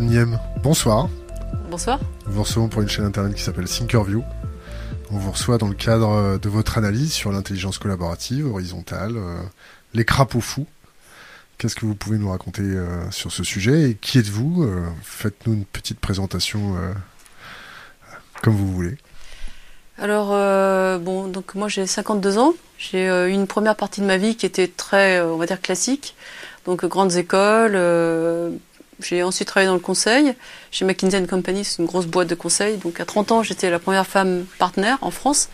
Niem, bonsoir. Bonsoir. Nous vous recevons pour une chaîne internet qui s'appelle Thinkerview. On vous reçoit dans le cadre euh, de votre analyse sur l'intelligence collaborative, horizontale, euh, les crapauds fous. Qu'est-ce que vous pouvez nous raconter euh, sur ce sujet et qui êtes-vous Faites-nous une petite présentation comme vous voulez. Alors, bon, donc moi j'ai 52 ans. J'ai eu une première partie de ma vie qui était très, on va dire, classique. Donc, grandes écoles, j'ai ensuite travaillé dans le conseil chez McKinsey Company, c'est une grosse boîte de conseil. Donc à 30 ans, j'étais la première femme partenaire en France.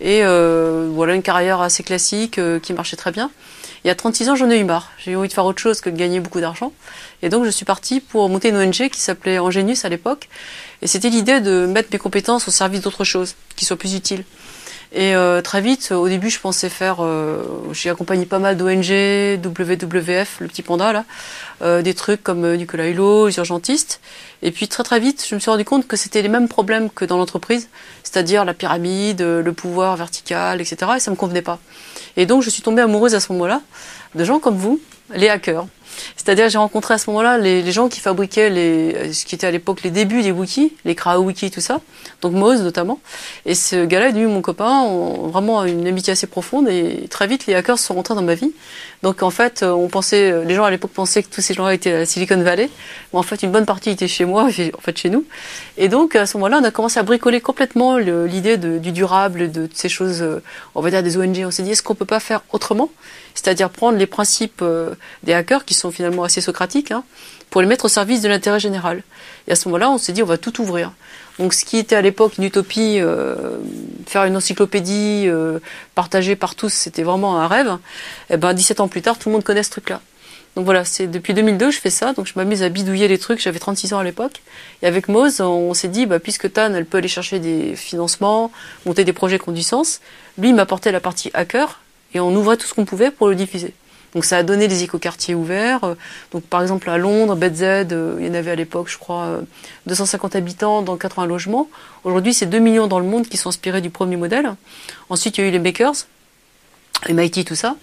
Et euh, voilà une carrière assez classique euh, qui marchait très bien. Et à 36 ans, j'en ai eu marre. J'ai eu envie de faire autre chose que de gagner beaucoup d'argent. Et donc je suis partie pour monter une ONG qui s'appelait Angenius à l'époque. Et c'était l'idée de mettre mes compétences au service d'autre chose, qui soit plus utile. Et euh, très vite, au début, je pensais faire. Euh, j'ai accompagné pas mal d'ONG, WWF, le petit panda là, euh, des trucs comme euh, Nicolas Hulot, les urgentistes. Et puis très très vite, je me suis rendu compte que c'était les mêmes problèmes que dans l'entreprise, c'est-à-dire la pyramide, le pouvoir vertical, etc. Et ça me convenait pas. Et donc, je suis tombée amoureuse à ce moment-là de gens comme vous, les hackers. C'est-à-dire, j'ai rencontré à ce moment-là les, gens qui fabriquaient les, ce qui était à l'époque les débuts des wikis, les wiki, tout ça. Donc Moz notamment. Et ce gars-là est devenu mon copain, on, vraiment une amitié assez profonde. Et très vite, les hackers sont rentrés dans ma vie. Donc en fait, on pensait, les gens à l'époque pensaient que tous ces gens-là étaient à Silicon Valley. Mais en fait, une bonne partie était chez moi, en fait chez nous. Et donc à ce moment-là, on a commencé à bricoler complètement l'idée du durable, de, de ces choses, on va dire des ONG. On s'est dit, est-ce qu'on peut pas faire autrement? C'est-à-dire prendre les principes euh, des hackers, qui sont finalement assez socratiques, hein, pour les mettre au service de l'intérêt général. Et à ce moment-là, on s'est dit, on va tout ouvrir. Donc ce qui était à l'époque une utopie, euh, faire une encyclopédie euh, partagée par tous, c'était vraiment un rêve. Et eh ben 17 ans plus tard, tout le monde connaît ce truc-là. Donc voilà, c'est depuis 2002 je fais ça, donc je m'amuse à bidouiller les trucs, j'avais 36 ans à l'époque. Et avec Moz, on s'est dit, bah, puisque Tan, elle peut aller chercher des financements, monter des projets qui ont du sens, lui, il m'apportait la partie hacker, et on ouvrait tout ce qu'on pouvait pour le diffuser. Donc ça a donné les écoquartiers ouverts. Euh, donc par exemple à Londres, BZ, euh, il y en avait à l'époque, je crois, 250 euh, habitants dans 80 logements. Aujourd'hui, c'est 2 millions dans le monde qui sont inspirés du premier modèle. Ensuite, il y a eu les makers, MIT, tout ça.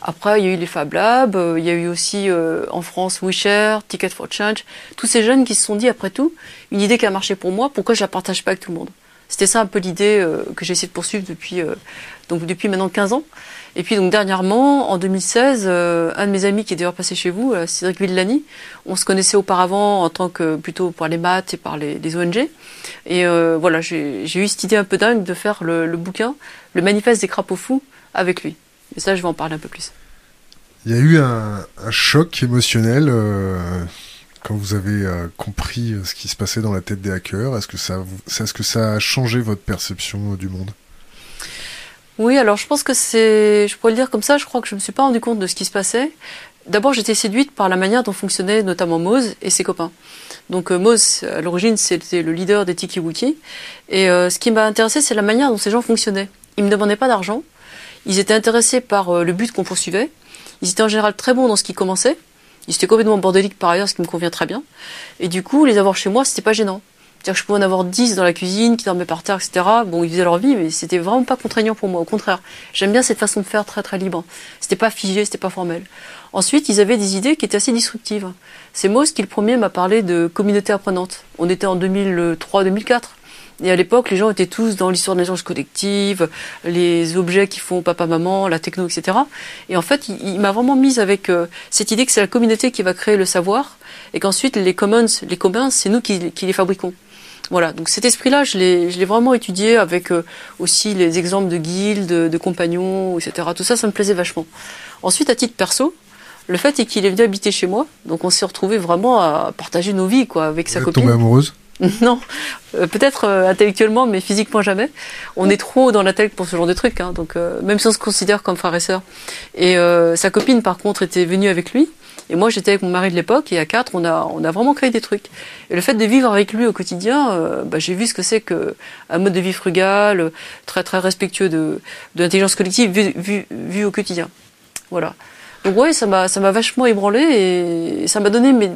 Après, il y a eu les Fab Labs, il y a eu aussi en France WeShare, Ticket for Change. Tous ces jeunes qui se sont dit, après tout, une idée qui a marché pour moi, pourquoi je la partage pas avec tout le monde? C'était ça un peu l'idée que j'ai essayé de poursuivre depuis, donc depuis maintenant 15 ans. Et puis donc dernièrement, en 2016, euh, un de mes amis qui est d'ailleurs passé chez vous, euh, Cédric Villani, on se connaissait auparavant en tant que plutôt par les maths et par les, ONG. Et euh, voilà, j'ai eu cette idée un peu dingue de faire le, bouquin, le manifeste des crapauds fous, avec lui. Et ça, je vais en parler un peu plus. Il y a eu un, choc émotionnel quand vous avez compris ce qui se passait dans la tête des hackers. Est-ce que ça, a changé votre perception du monde? Oui, alors je pense que c'est, je pourrais le dire comme ça, je crois que je me suis pas rendu compte de ce qui se passait. D'abord, j'étais séduite par la manière dont fonctionnait notamment Moz et ses copains. Donc euh, Moz, à l'origine, c'était le leader des TikiWiki. Et euh, ce qui m'a intéressé, c'est la manière dont ces gens fonctionnaient. Ils me demandaient pas d'argent. Ils étaient intéressés par euh, le but qu'on poursuivait. Ils étaient en général très bons dans ce qu'ils commençaient. Ils étaient complètement bordéliques par ailleurs, ce qui me convient très bien. Et du coup, les avoir chez moi, c'était pas gênant. C'est-à-dire que je pouvais en avoir 10 dans la cuisine, qui dormaient par terre, etc. Bon, ils faisaient leur vie, mais c'était vraiment pas contraignant pour moi. Au contraire, j'aime bien cette façon de faire très très libre. C'était pas figé, c'était pas formel. Ensuite, ils avaient des idées qui étaient assez disruptives. C'est Moss qui le premier m'a parlé de communauté apprenante. On était en 2003-2004. Et à l'époque, les gens étaient tous dans l'histoire de l'intelligence collective, les objets qui font papa-maman, la techno, etc. Et en fait, il, m'a vraiment mise avec euh, cette idée que c'est la communauté qui va créer le savoir et qu'ensuite les commons, les communs, c'est nous qui les fabriquons. Voilà, donc cet esprit-là, je l'ai vraiment étudié avec euh, aussi les exemples de guildes, de, compagnons, etc. Tout ça, ça me plaisait vachement. Ensuite, à titre perso, le fait est qu'il est venu habiter chez moi, donc on s'est retrouvé vraiment à partager nos vies, quoi, avec sa Vous copine. tombée amoureuse? Non, euh, peut-être euh, intellectuellement, mais physiquement jamais. On est trop dans la tête pour ce genre de truc, hein, donc même si on se considère comme frère et sœur. Et sa copine, par contre, était venue avec lui. Et moi, j'étais avec mon mari de l'époque, et à quatre, on a, on a vraiment créé des trucs. Et le fait de vivre avec lui au quotidien, euh, bah, j'ai vu ce que c'est qu'un mode de vie frugal, très très respectueux de, de l'intelligence collective vu, vu, au quotidien. Voilà. Donc ouais, ça m'a, ça m'a vachement ébranlé et ça m'a donné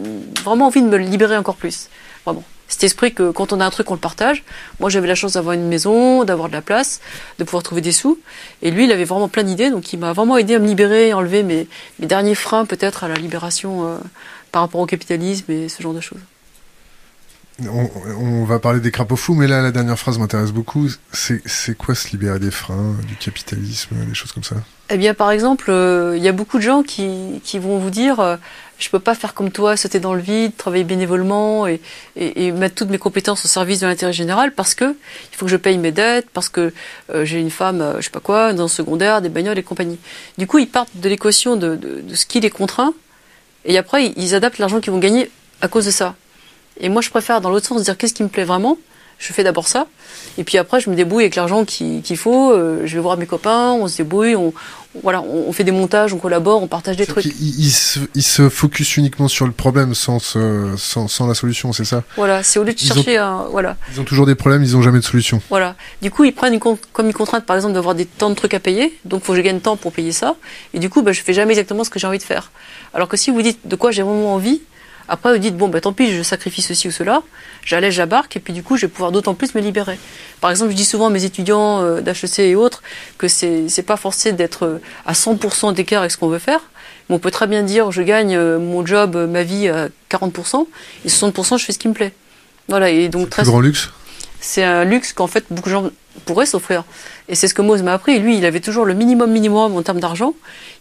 vraiment envie de me libérer encore plus. Vraiment cet esprit que quand on a un truc, on le partage. Moi, j'avais la chance d'avoir une maison, d'avoir de la place, de pouvoir trouver des sous. Et lui, il avait vraiment plein d'idées, donc il m'a vraiment aidé à me libérer, enlever mes, mes derniers freins peut-être à la libération euh, par rapport au capitalisme et ce genre de choses. On, va parler des crapauds fous, mais là, la dernière phrase m'intéresse beaucoup. C'est quoi se libérer des freins, du capitalisme, des choses comme ça? Eh bien, par exemple, il y a beaucoup de gens qui, vont vous dire je peux pas faire comme toi, sauter dans le vide, travailler bénévolement et, et, et mettre toutes mes compétences au service de l'intérêt général parce que il faut que je paye mes dettes, parce que euh, j'ai une femme, euh, je sais pas quoi, dans le secondaire, des bagnoles et compagnie. Du coup, ils partent de l'équation de, de, de, ce qui les contraint et après ils adaptent l'argent qu'ils vont gagner à cause de ça. Et moi, je préfère dans l'autre sens dire qu'est-ce qui me plaît vraiment? Je fais d'abord ça, et puis après, je me débrouille avec l'argent qu'il faut. Euh, je vais voir mes copains, on se débrouille, on, voilà, on, fait des montages, on collabore, on partage des trucs. Ils, se, ils se focus uniquement sur le problème sans, sans, sans, la solution, c'est ça? Voilà, c'est au lieu de chercher un, voilà. Ils ont toujours des problèmes, ils n'ont jamais de solution. Voilà. Du coup, ils prennent une, comme une contrainte, par exemple, d'avoir des temps de trucs à payer, donc il faut que je gagne temps pour payer ça, et du coup, bah, je fais jamais exactement ce que j'ai envie de faire. Alors que si vous dites de quoi j'ai vraiment envie, après, vous dites, bon, bah, tant pis, je sacrifie ceci ou cela, j'allège la barque, et puis du coup, je vais pouvoir d'autant plus me libérer. Par exemple, je dis souvent à mes étudiants euh, d'HEC et autres que c'est, c'est pas forcé d'être euh, à 100% d'écart avec ce qu'on veut faire. Mais on peut très bien dire, je gagne euh, mon job, ma vie à 40%, et 60%, je fais ce qui me plaît. Voilà, et donc très. grand luxe? C'est un luxe qu'en fait, beaucoup de gens pourraient s'offrir. Et c'est ce que Mose m'a appris. Lui, il avait toujours le minimum minimum en termes d'argent.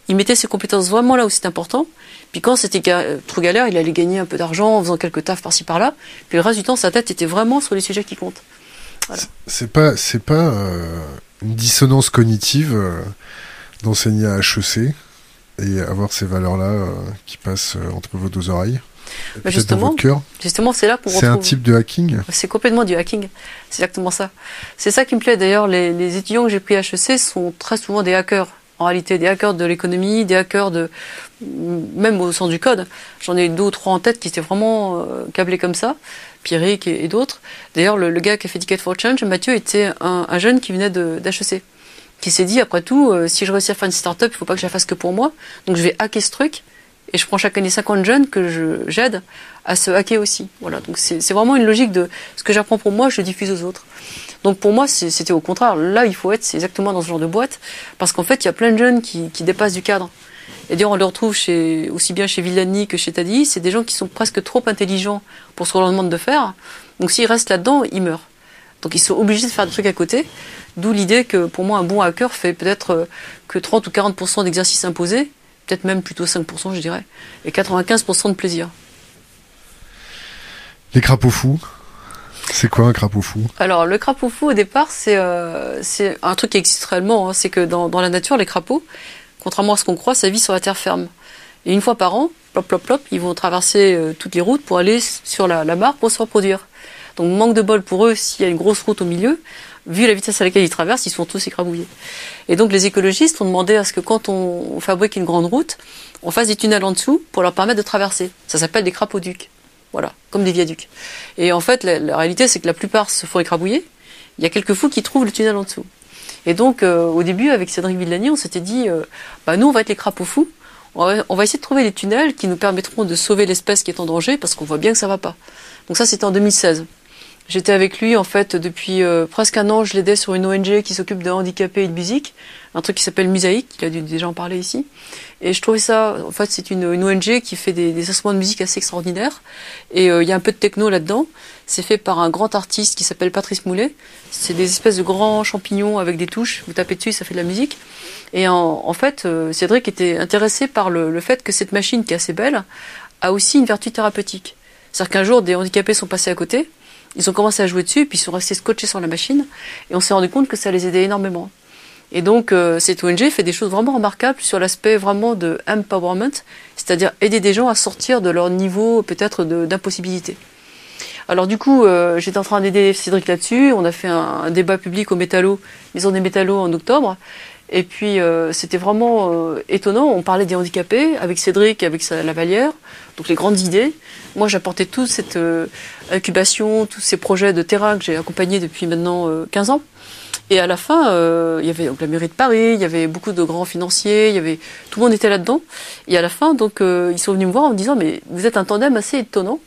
Il mettait ses compétences vraiment là où c'est important. Puis quand c'était trop galère, il allait gagner un peu d'argent en faisant quelques tafs par-ci par-là. Puis le reste du temps, sa tête était vraiment sur les sujets qui comptent. C'est pas, c'est pas euh, une dissonance cognitive euh, d'enseigner à HEC et avoir ces valeurs-là euh, qui passent entre vos deux oreilles. Bah justement, justement, c'est là qu'on C'est un type de hacking. C'est complètement du hacking. C'est exactement ça. C'est ça qui me plaît. D'ailleurs, les, les étudiants que j'ai pris à HEC sont très souvent des hackers réalité des hackers de l'économie, des hackers de même au sens du code. J'en ai deux ou trois en tête qui étaient vraiment euh, câblés comme ça, Pierrick et, d'autres. D'ailleurs, le, gars qui a fait Ticket for Change, Mathieu, était un, jeune qui venait d'HEC, qui s'est dit après tout, euh, si je réussis à faire une startup, il faut pas que je la fasse que pour moi, donc je vais hacker ce truc. Et je prends chaque année 50 jeunes que j'aide à se hacker aussi. Voilà, donc c'est vraiment une logique de ce que j'apprends pour moi, je diffuse aux autres. Donc pour moi, c'était au contraire. Là, il faut être exactement dans ce genre de boîte, parce qu'en fait, il y a plein de jeunes qui, qui dépassent du cadre. Et d'ailleurs, on le retrouve aussi bien chez Villani que chez Tadi. C'est des gens qui sont presque trop intelligents pour ce qu'on leur demande de faire. Donc s'ils restent là-dedans, ils meurent. Donc ils sont obligés de faire des trucs à côté. D'où l'idée que pour moi, un bon hacker fait peut-être euh, que 30 ou 40% d'exercice imposé, peut-être même plutôt 5%, je dirais, et 95% de plaisir. Les crapauds fous, c'est quoi un crapaud fou Alors le crapaud fou au départ c'est euh, c'est un truc qui existe réellement. Hein. c'est que dans, dans, la nature les crapauds, contrairement à ce qu'on croit, ça vit sur la terre ferme. Et une fois par an, plop plop plop, ils vont traverser euh, toutes les routes pour aller sur la, la mare pour se reproduire. Donc manque de bol pour eux s'il y a une grosse route au milieu. Vu la vitesse à laquelle ils traversent, ils sont tous écrabouillés. Et donc les écologistes ont demandé à ce que quand on, fabrique une grande route, on fasse des tunnels en dessous pour leur permettre de traverser. Ça s'appelle des crapauducs. Voilà, comme des viaducs. Et en fait, la, réalité, c'est que la plupart se font écrabouiller. Il y a quelques fous qui trouvent le tunnel en dessous. Et donc, euh, au début, avec Cédric Villani, on s'était dit, euh, bah, nous, on va être les crapauds fous. On va, essayer de trouver des tunnels qui nous permettront de sauver l'espèce qui est en danger, parce qu'on voit bien que ça va pas. Donc ça, c'était en 2016. J'étais avec lui en fait depuis euh, presque un an. Je l'aidais sur une ONG qui s'occupe de handicapés et de musique, un truc qui s'appelle Musaïque. Il a dû déjà en parler ici. Et je trouvais ça, en fait, c'est une, ONG qui fait des, des, instruments de musique assez extraordinaires. Et euh, il y a un peu de techno là-dedans. C'est fait par un grand artiste qui s'appelle Patrice Moulet. C'est des espèces de grands champignons avec des touches. Vous tapez dessus, ça fait de la musique. Et en, en fait, euh, Cédric était intéressé par le, le fait que cette machine, qui est assez belle, a aussi une vertu thérapeutique. C'est-à-dire qu'un jour, des handicapés sont passés à côté ils ont commencé à jouer dessus, puis ils sont restés scotchés sur la machine, et on s'est rendu compte que ça les aidait énormément. Et donc, euh, cette ONG fait des choses vraiment remarquables sur l'aspect vraiment de empowerment, c'est-à-dire aider des gens à sortir de leur niveau peut-être d'impossibilité. Alors du coup, euh, j'étais en train d'aider Cédric là-dessus. On a fait un, débat public au Métallo, Maison des Métallos en octobre. Et puis euh, c'était vraiment étonnant. On parlait des handicapés avec Cédric, avec sa Lavalière, donc les grandes idées. Moi, j'apportais toute cette euh, incubation, tous ces projets de terrain que j'ai accompagnés depuis maintenant 15 euh, ans. Et à la fin, euh, il y avait donc, la mairie de Paris, il y avait beaucoup de grands financiers, il y avait tout le monde était là-dedans. Et à la fin, donc, ils sont venus me voir en me disant mais vous êtes un tandem assez étonnant.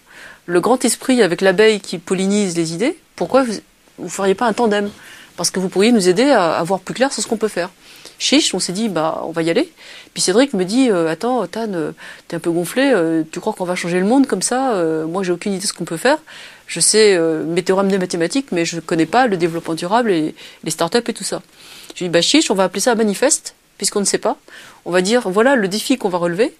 Le grand esprit avec l'abeille qui pollinise les idées. Pourquoi vous, vous feriez pas un tandem? Parce que vous pourriez nous aider à, à voir plus clair sur ce qu'on peut faire chiche, on s'est dit bah on va y aller. Puis Cédric me dit euh, attends Tan, euh, t'es un peu gonflé, euh, tu crois qu'on va changer le monde comme ça Moi j'ai aucune idée de ce qu'on peut faire. Je sais euh, mes théorèmes de mathématiques, mais je connais pas le développement durable et les startups et tout ça. Je dis, bah chiche, on va appeler ça un manifeste, puisqu'on ne sait pas. On va dire, voilà le défi qu'on va relever.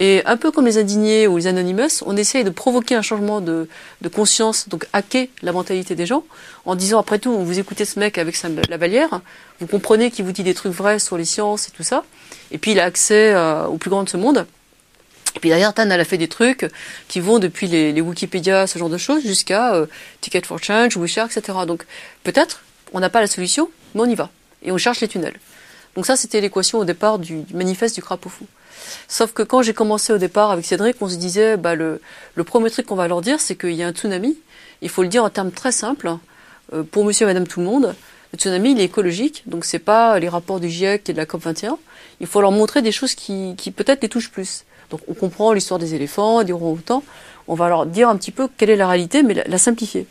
Et un peu comme les indignés ou les anonymous, on essaye de provoquer un changement de, de conscience, donc hacker la mentalité des gens, en disant après tout, vous écoutez ce mec avec sa lavalière, vous comprenez qu'il vous dit des trucs vrais sur les sciences et tout ça, et puis il a accès euh, au plus grand de ce monde. Et puis derrière, Tan, elle a fait des trucs qui vont depuis les, les Wikipédia, ce genre de choses, jusqu'à euh, Ticket for Change, Wisher, etc. Donc peut-être, on n'a pas la solution, mais on y va. Et on cherche les tunnels. Donc ça, c'était l'équation au départ du, du manifeste du crapaud fou. Sauf que quand j'ai commencé au départ avec Cédric, on se disait, bah, le, le premier truc qu'on va leur dire, c'est qu'il y a un tsunami. Il faut le dire en termes très simples, euh, pour monsieur et madame tout le monde. Le tsunami, il est écologique, donc c'est pas les rapports du GIEC et de la COP21. Il faut leur montrer des choses qui, qui peut-être les touchent plus. Donc on comprend l'histoire des éléphants, des orang-outans. On va leur dire un petit peu quelle est la réalité, mais la, simplifier.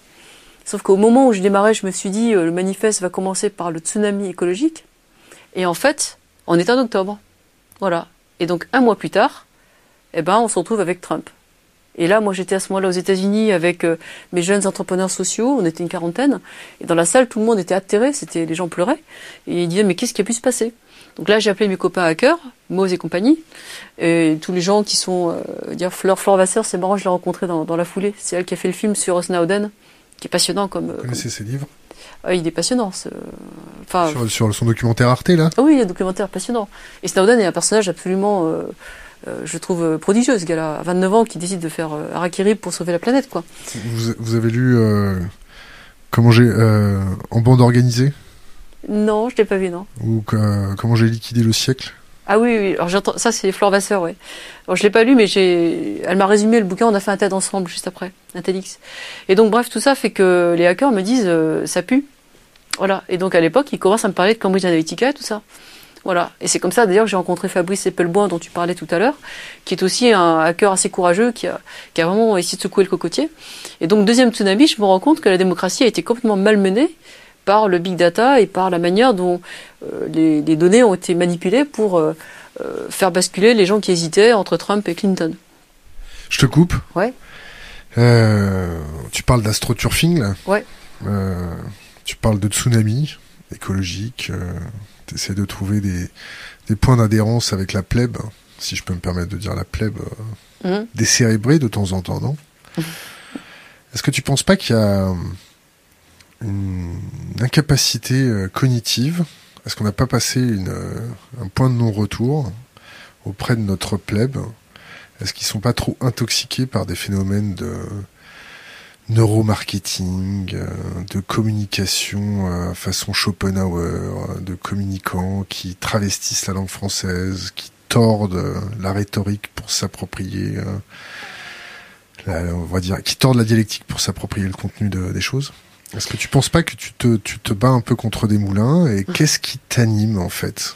Sauf qu'au moment où je démarrais, je me suis dit, euh, le manifeste va commencer par le tsunami écologique. Et en fait, on est en octobre. Voilà. Et donc un mois plus tard, eh ben, on se retrouve avec Trump. Et là, moi, j'étais à ce moment-là aux États-Unis avec euh, mes jeunes entrepreneurs sociaux. On était une quarantaine. Et dans la salle, tout le monde était atterré. C'était, les gens pleuraient. Et ils disaient, mais qu'est-ce qui a pu se passer? Donc là, j'ai appelé mes copains hackers, Moz et compagnie, et tous les gens qui sont, euh, dire Fleur, Fleur Vasseur, c'est marrant, je l'ai rencontrée dans, dans la foulée. C'est elle qui a fait le film sur Snowden, qui est passionnant comme. Vous connaissez ses livres? Ah, il est passionnant. Enfin, sur, sur son documentaire Arte, là? Ah oui, un documentaire passionnant. Et Snowden est un personnage absolument, euh, euh, je trouve, euh, prodigieux, ce gars-là, à 29 ans, qui décide de faire Harakiri pour sauver la planète, quoi. vous, vous avez lu Comment j'ai. en bande organisée? Non, je l'ai pas vu, non. Ou Comment j'ai liquidé le siècle? Ah oui, oui. Alors j'entends, ça c'est Flore Vasseur, ouais. Alors je l'ai pas lu, mais j'ai, elle m'a résumé le bouquin. On a fait un TED ensemble juste après, un TEDx. Et donc bref, tout ça fait que les hackers me disent, euh, ça pue. Voilà. Et donc à l'époque, ils commencent à me parler de Cambridge Analytica et tout ça. Voilà. Et c'est comme ça d'ailleurs que j'ai rencontré Fabrice Eppelboin dont tu parlais tout à l'heure, qui est aussi un hacker assez courageux, qui a, qui a vraiment essayé de secouer le cocotier. Et donc deuxième tsunami, je me rends compte que la démocratie a été complètement malmenée par le big data et par la manière dont euh, les, les données ont été manipulées pour euh, euh, faire basculer les gens qui hésitaient entre Trump et Clinton. Je te coupe Ouais. Euh, tu parles d'astroturfing, là Ouais. Euh, tu parles de tsunami écologique. Euh, tu essaies de trouver des, des points d'adhérence avec la plèbe, si je peux me permettre de dire la plèbe, Mhm. décérébrée de temps en temps, non? Est-ce que tu penses pas qu'il y a une incapacité euh, cognitive Est-ce qu'on n'a pas passé une, euh, un point de non-retour auprès de notre plèbe? Est-ce qu'ils sont pas trop intoxiqués par des phénomènes de neuromarketing, euh, de communication façon Schopenhauer, de communicants qui travestissent la langue française, qui tordent la rhétorique pour s'approprier, on va dire, qui tordent la dialectique pour s'approprier le contenu de- des choses? Est-ce que tu penses pas que tu te, tu te bats un peu contre des moulins et qu'est-ce qui t'anime en fait?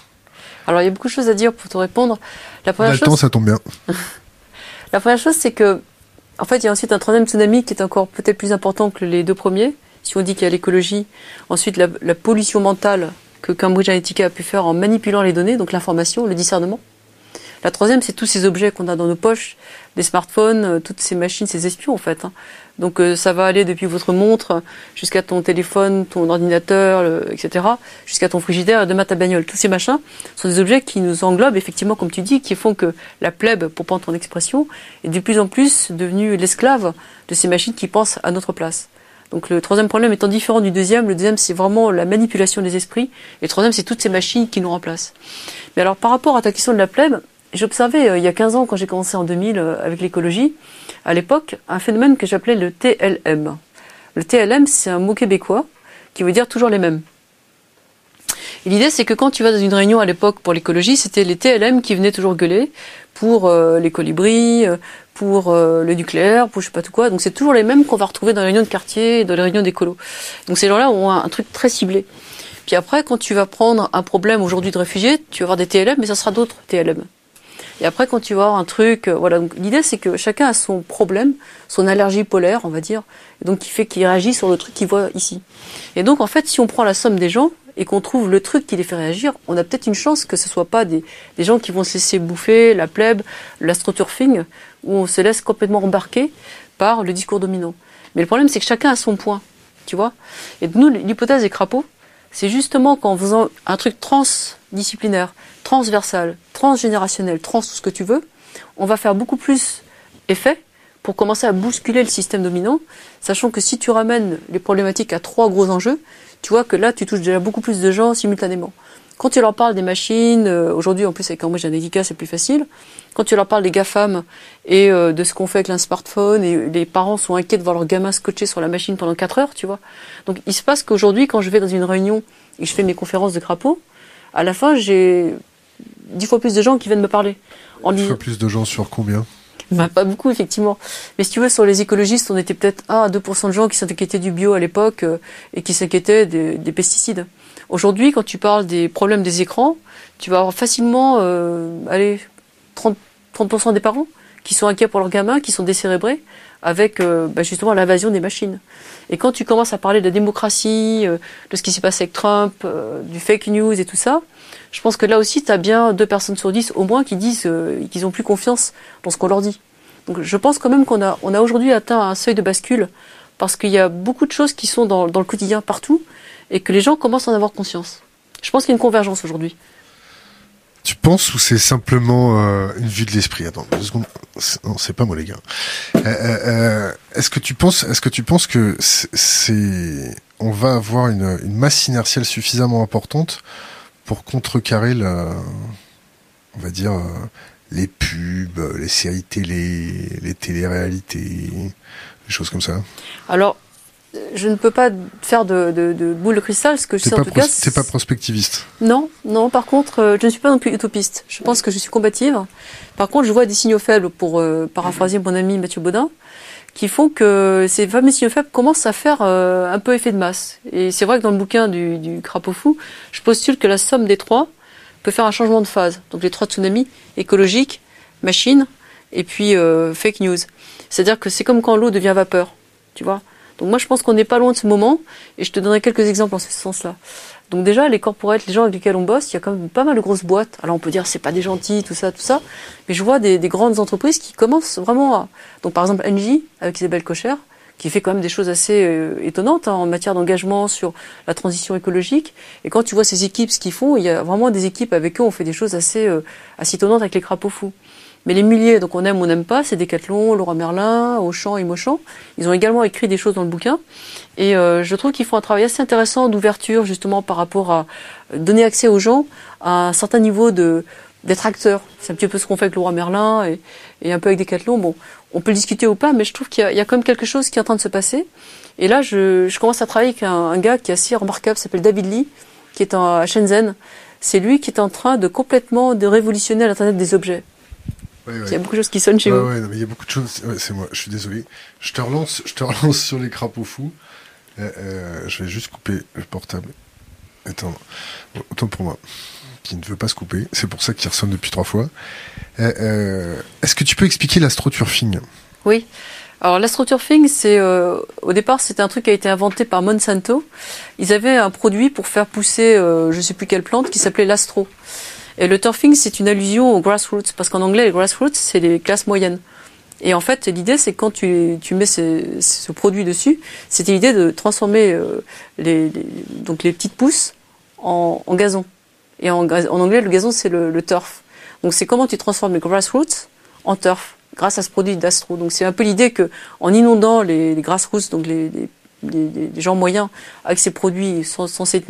Alors il y a beaucoup de choses à dire pour te répondre. La première le chose, temps, ça tombe bien. La première chose, c'est que, en fait, il y a ensuite un troisième tsunami qui est encore peut-être plus important que les deux premiers. Si on dit qu'il y a l'écologie, ensuite la, la pollution mentale que Cambridge Analytica a pu faire en manipulant les données, donc l'information, le discernement. La troisième, c'est tous ces objets qu'on a dans nos poches, des smartphones, euh, toutes ces machines, ces espions en fait. hein. Donc euh, ça va aller depuis votre montre jusqu'à ton téléphone, ton ordinateur, etc., jusqu'à ton frigidaire demain ta bagnole. Tous ces machins sont des objets qui nous englobent effectivement, comme tu dis, qui font que la plèbe, pour prendre ton expression, est de plus en plus devenue l'esclave de ces machines qui pensent à notre place. Donc le troisième problème étant différent du deuxième, le deuxième c'est vraiment la manipulation des esprits, et le troisième c'est toutes ces machines qui nous remplacent. Mais alors par rapport à ta question de la plèbe, j'observais euh, il y a 15 ans quand j'ai commencé en 2000 euh, avec l'écologie, à l'époque, un phénomène que j'appelais le TLM. Le TLM c'est un mot québécois qui veut dire toujours les mêmes. L'idée, c'est que quand tu vas dans une réunion à l'époque pour l'écologie, c'était les TLM qui venaient toujours gueuler pour euh, les colibris, euh, pour euh, le nucléaire, pour je sais pas tout quoi. Donc c'est toujours les mêmes qu'on va retrouver dans les réunions de quartier, dans les réunions d'écolo. Donc ces gens-là ont un, un truc très ciblé. Puis après, quand tu vas prendre un problème aujourd'hui de réfugiés, tu vas avoir des TLM, mais ça sera d'autres TLM. Et après, quand tu vas avoir un truc, euh, voilà. L'idée, c'est que chacun a son problème, son allergie polaire, on va dire, donc qui fait qu'il réagit sur le truc qu'il voit ici. Et donc en fait, si on prend la somme des gens et qu'on trouve le truc qui les fait réagir, on a peut-être une chance que ce soit pas des, gens qui vont se laisser bouffer la plèbe, l'astroturfing, où on se laisse complètement embarquer par le discours dominant. Mais le problème, c'est que chacun a son point, tu vois. Et nous, l'hypothèse des crapauds, c'est justement qu'en faisant un truc transdisciplinaire, transversal, transgénérationnel, trans tout ce que tu veux, on va faire beaucoup plus effet pour commencer à bousculer le système dominant, sachant que si tu ramènes les problématiques à trois gros enjeux, tu vois que là, tu touches déjà beaucoup plus de gens simultanément. Quand tu leur parles des machines, euh, aujourd'hui en plus avec Cambridge Analytica c'est plus facile, quand tu leur parles des GAFAM et euh, de ce qu'on fait avec un smartphone, et les parents sont inquiets de voir leur gamin scotché sur la machine pendant 4 heures, tu vois. Donc il se passe qu'aujourd'hui, quand je vais dans une réunion et je fais mes conférences de crapaud, à la fin j'ai dix fois plus de gens qui viennent me parler. Dix fois plus de gens sur combien? Bah, pas beaucoup, effectivement. Mais si tu veux, sur les écologistes, on était peut-être 1 à 2% de gens qui s'inquiétaient du bio à l'époque euh, et qui s'inquiétaient des, des, pesticides. Aujourd'hui, quand tu parles des problèmes des écrans, tu vas avoir facilement, euh, allez, 30%, 30 des parents qui sont inquiets pour leurs gamins, qui sont décérébrés, avec euh, bah, justement l'invasion des machines. Et quand tu commences à parler de démocratie, euh, de ce qui s'est passé avec Trump, euh, du fake news et tout ça, je pense que là aussi, tu as bien deux personnes sur dix au moins qui disent qu'ils ont plus confiance dans ce qu'on leur dit. Donc je pense quand même qu'on a, on a aujourd'hui atteint un seuil de bascule parce qu'il y a beaucoup de choses qui sont dans, dans le quotidien partout et que les gens commencent à en avoir conscience. Je pense qu'il y a une convergence aujourd'hui. Tu penses ou c'est simplement euh, une vue de l'esprit? Attends, deux secondes. Non, c'est pas moi les gars. Euh, euh, est-ce que tu penses, est-ce que tu penses que c'est, on va avoir une, une, masse inertielle suffisamment importante pour contrecarrer le, on va dire, les pubs, les séries télé, les téléréalités, des choses comme ça? Alors, je ne peux pas faire de, de, de boule de cristal, ce que je sais en tout cas. C'est pas prospectiviste. Non, non. Par contre, euh, je ne suis pas non plus utopiste. Je pense que je suis combative. Par contre, je vois des signaux faibles, pour euh, paraphraser mon ami Mathieu Baudin, qui font que ces fameux signaux faibles commencent à faire euh, un peu effet de masse. Et c'est vrai que dans le bouquin du, du crapaud fou, je postule que la somme des trois peut faire un changement de phase. Donc les trois tsunamis écologiques, machine, et puis fake news. C'est-à-dire que c'est comme quand l'eau devient vapeur, tu vois. Donc moi je pense qu'on n'est pas loin de ce moment et je te donnerai quelques exemples en ce sens-là. Donc déjà les corporates, les gens avec lesquels on bosse, il y a quand même pas mal de grosses boîtes. Alors on peut dire c'est pas des gentils, tout ça, tout ça, mais je vois des, grandes entreprises qui commencent vraiment à. Donc par exemple Engie avec Isabelle Cocher, qui fait quand même des choses assez euh, étonnantes hein, en matière d'engagement sur la transition écologique. Et quand tu vois ces équipes, ce qu'ils font, il y a vraiment des équipes avec eux, on fait des choses assez, euh, assez étonnantes avec les crapauds fous. Mais les milliers, donc on aime ou on n'aime pas, c'est Decathlon, Laura Merlin, Auchan, Imochan. Ils ont également écrit des choses dans le bouquin. Et euh, je trouve qu'ils font un travail assez intéressant d'ouverture, justement, par rapport à donner accès aux gens à un certain niveau de d'être acteur. C'est un petit peu ce qu'on fait avec Laura Merlin et, et, un peu avec Decathlon. Bon, on peut discuter ou pas, mais je trouve qu'il y, y, a quand même quelque chose qui est en train de se passer. Et là, je, je commence à travailler avec un, un, gars qui est assez remarquable, s'appelle David Lee, qui est à Shenzhen. C'est lui qui est en train de complètement de révolutionner l'Internet des objets. Il y a beaucoup de choses qui sonnent chez vous. il y a beaucoup de choses. c'est moi. Je suis désolé. Je te relance. Je te relance sur les crapauds fous. Euh, euh, je vais juste couper le portable. Attends. Autant pour moi, qui ne veut pas se couper. C'est pour ça qu'il ressonne depuis trois fois. Euh, est-ce que tu peux expliquer l'astroturfing? Oui. Alors l'astroturfing, c'est au départ c'était un truc qui a été inventé par Monsanto. Ils avaient un produit pour faire pousser, je ne sais plus quelle plante, qui s'appelait l'astro. Et le turfing, c'est une allusion aux grassroots, parce qu'en anglais, les grassroots, c'est les classes moyennes. Et en fait, l'idée, c'est quand tu, tu mets ce, produit dessus, c'était l'idée de transformer euh, les, donc les petites pousses en, gazon. Et en, anglais, le gazon, c'est le, turf. Donc c'est comment tu transformes les grassroots en turf grâce à ce produit d'astro. Donc c'est un peu l'idée que en inondant les, les grassroots, donc les, les des, gens moyens avec ces produits censés être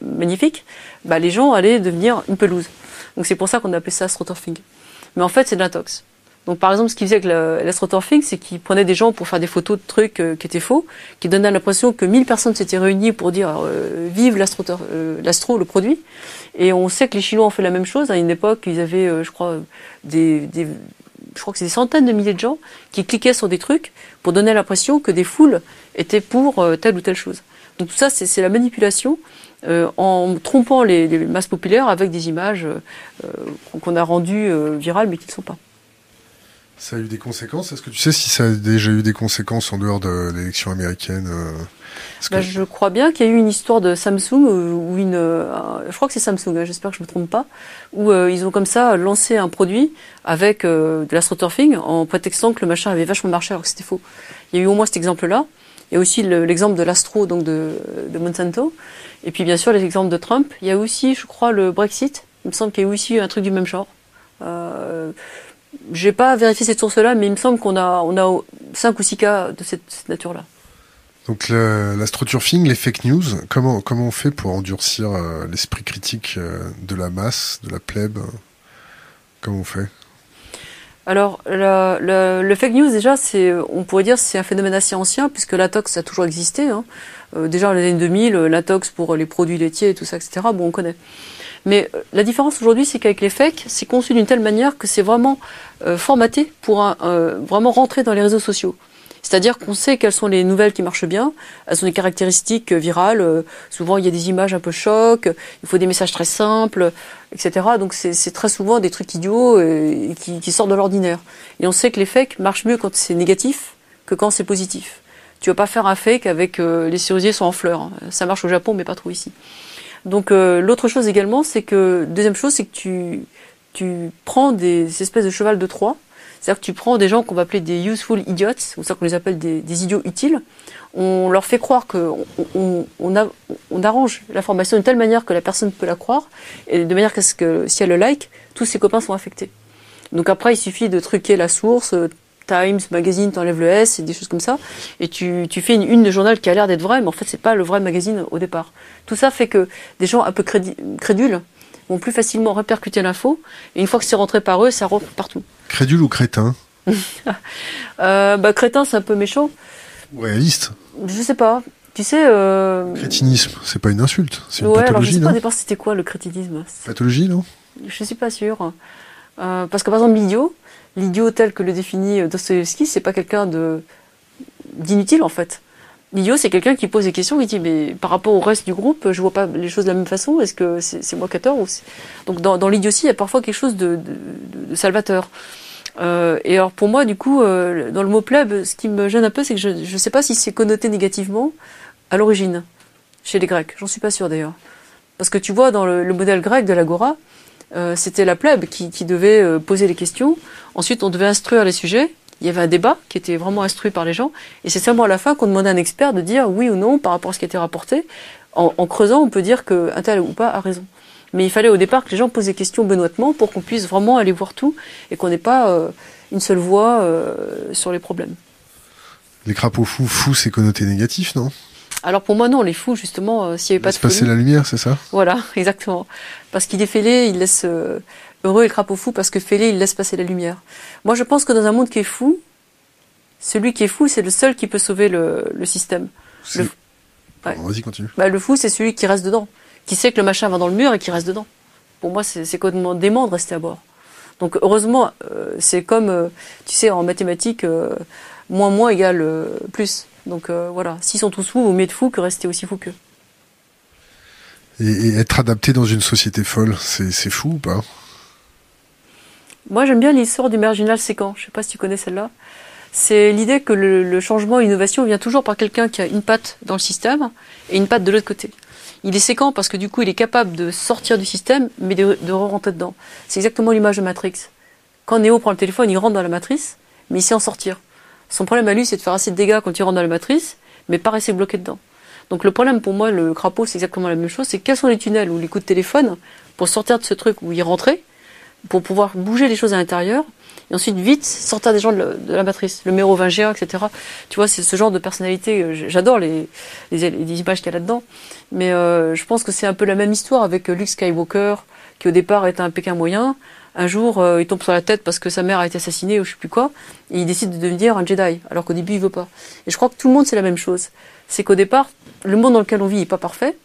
magnifiques, bah, les gens allaient devenir une pelouse. Donc c'est pour ça qu'on appelait ça astroturfing. Mais en fait, c'est de l'intox. Donc par exemple, ce qu'ils faisaient avec l'astroturfing, c'est qu'ils prenaient des gens pour faire des photos de trucs euh, qui étaient faux, qui donnaient l'impression que 1000 personnes s'étaient réunies pour dire euh, vive euh, l'astro, le produit. Et on sait que les Chinois ont fait la même chose. À une époque, ils avaient, je crois, des, des je crois que c'est des centaines de milliers de gens qui cliquaient sur des trucs pour donner l'impression que des foules étaient pour euh, telle ou telle chose. Donc tout ça, c'est la manipulation euh, en trompant les, masses populaires avec des images euh, qu'on a rendues virales mais qui ne sont pas. Ça a eu des conséquences Est-ce que tu sais si ça a déjà eu des conséquences en dehors de l'élection américaine euh, bah. Je crois bien qu'il y a eu une histoire de Samsung, euh, ou une, euh, je crois que c'est Samsung, hein, j'espère que je me trompe pas, où ils ont comme ça lancé un produit avec de l'astroturfing en prétextant que le machin avait vachement marché alors que c'était faux. Il y a eu au moins cet exemple-là. Il y a aussi l'exemple de l'astro, donc de, Monsanto. Et puis bien sûr les exemples de Trump. Il y a aussi, je crois, le Brexit. Il me semble qu'il y a eu aussi un truc du même genre. Euh, j'ai pas vérifié cette source-là, mais il me semble qu'on a, on a 5 ou 6 cas de cette, nature-là. Donc l'astroturfing, les fake news, comment, comment on fait pour endurcir euh, l'esprit critique euh, de la masse, de la plèbe Comment on fait? Alors, le, fake news, déjà, c'est, on pourrait dire, c'est un phénomène assez ancien, puisque la tox a toujours existé. Hein. Euh, déjà, dans les années 2000, la tox pour les produits laitiers et tout ça, etc., bon, on connaît. Mais euh, la différence aujourd'hui, c'est qu'avec les fakes, c'est conçu d'une telle manière que c'est vraiment euh, formaté pour euh, vraiment rentrer dans les réseaux sociaux. C'est-à-dire qu'on sait quelles sont les nouvelles qui marchent bien, elles ont des caractéristiques virales, souvent il y a des images un peu choc, il faut des messages très simples, etc. Donc c'est très souvent des trucs idiots qui, qui sortent de l'ordinaire. Et on sait que les fakes marchent mieux quand c'est négatif que quand c'est positif. Tu vas pas faire un fake avec les cerisiers sont en fleurs. Hein. Ça marche au Japon mais pas trop ici. Donc euh, l'autre chose également, c'est que deuxième chose, c'est que tu tu prends des espèces de cheval de Troie. C'est-à-dire que tu prends des gens qu'on va appeler des useful idiots, ou ça qu'on les appelle des, idiots utiles. On leur fait croire que on, on, on arrange l'information de telle manière que la personne peut la croire, et de manière qu'à ce que si elle le like, tous ses copains sont affectés. Donc après, il suffit de truquer la source, Times, Magazine, t'enlèves le S et des choses comme ça, et tu, tu fais une une de journal qui a l'air d'être vrai, mais en fait c'est pas le vrai magazine au départ. Tout ça fait que des gens un peu crédules vont plus facilement répercuter l'info, et une fois que c'est rentré par eux, ça rentre partout. Crédule ou crétin euh, bah, Crétin, c'est un peu méchant. Ou réaliste Je sais pas. Tu sais. Euh... Crétinisme, c'est pas une insulte, c'est une ouais, pathologie. Alors je sais pas au départ c'était quoi le crétinisme? Pathologie, non? Je suis pas sûre. Euh, parce que par exemple, l'idiot, l'idiot tel que le définit Dostoevsky, c'est pas quelqu'un d'inutile en fait. L'idiot, c'est quelqu'un qui pose des questions, qui dit mais par rapport au reste du groupe, je vois pas les choses de la même façon. Est-ce que c'est moi qui tort ou donc dans, l'idiotie, il y a parfois quelque chose de, salvateur. Euh, et alors pour moi, du coup, euh, dans le mot plèbe, ce qui me gêne un peu, c'est que je ne sais pas si c'est connoté négativement à l'origine chez les Grecs. J'en suis pas sûr d'ailleurs, parce que tu vois dans le modèle grec de l'agora, euh, c'était la plèbe qui, devait euh, poser les questions. Ensuite, on devait instruire les sujets. Il y avait un débat qui était vraiment instruit par les gens. Et c'est seulement à la fin qu'on demandait à un expert de dire oui ou non par rapport à ce qui été rapporté. En, creusant, on peut dire qu'un tel ou pas a raison. Mais il fallait au départ que les gens posent des questions benoîtement pour qu'on puisse vraiment aller voir tout et qu'on n'ait pas euh, une seule voix sur les problèmes. Les crapauds fous, fous, c'est connoté négatif, non? Alors pour moi non, les fous justement, euh, s'il n'y avait pas de passer la lumière, c'est ça? Voilà, exactement. Parce qu'il est fêlé, il laisse euh, heureux et le crapaud fou parce que fêlé, il laisse passer la lumière. Moi je pense que dans un monde qui est fou, celui qui est fou, c'est le seul qui peut sauver le, le système. Le... Ouais. Vas-y, continue. Bah, le fou, c'est celui qui reste dedans, qui sait que le machin va dans le mur et qui reste dedans. Pour moi, c'est complètement dément de rester à bord. Donc heureusement, euh, c'est comme, tu sais, en mathématiques, moins moins égale plus. Donc euh, voilà, s'ils sont tous fous, vaut mieux être fous que rester aussi fou qu'eux. Et, et, être adapté dans une société folle, c'est fou ou pas? Moi j'aime bien l'histoire du marginal séquent, je sais pas si tu connais celle-là. C'est l'idée que le, le changement, l'innovation vient toujours par quelqu'un qui a une patte dans le système et une patte de l'autre côté. Il est séquent parce que du coup il est capable de sortir du système mais de, de re-rentrer dedans. C'est exactement l'image de Matrix. Quand Neo prend le téléphone, il rentre dans la matrice, mais il sait en sortir. Son problème à lui, c'est de faire assez de dégâts quand il rentre dans la matrice, mais pas rester bloqué dedans. Donc le problème pour moi, le crapaud, c'est exactement la même chose, c'est quels sont les tunnels ou les coups de téléphone pour sortir de ce truc où il rentrait, pour pouvoir bouger les choses à l'intérieur, et ensuite vite sortir des gens de la, matrice, le mérovingien, etc. Tu vois, c'est ce genre de personnalité, j'adore les, les, les, images qu'il y a là-dedans, mais euh, je pense que c'est un peu la même histoire avec Luke Skywalker, qui au départ était un Pékin moyen, un jour, euh, il tombe sur la tête parce que sa mère a été assassinée ou je sais plus quoi, et il décide de devenir un Jedi, alors qu'au début il veut pas. Et je crois que tout le monde c'est la même chose. C'est qu'au départ, le monde dans lequel on vit est pas parfait,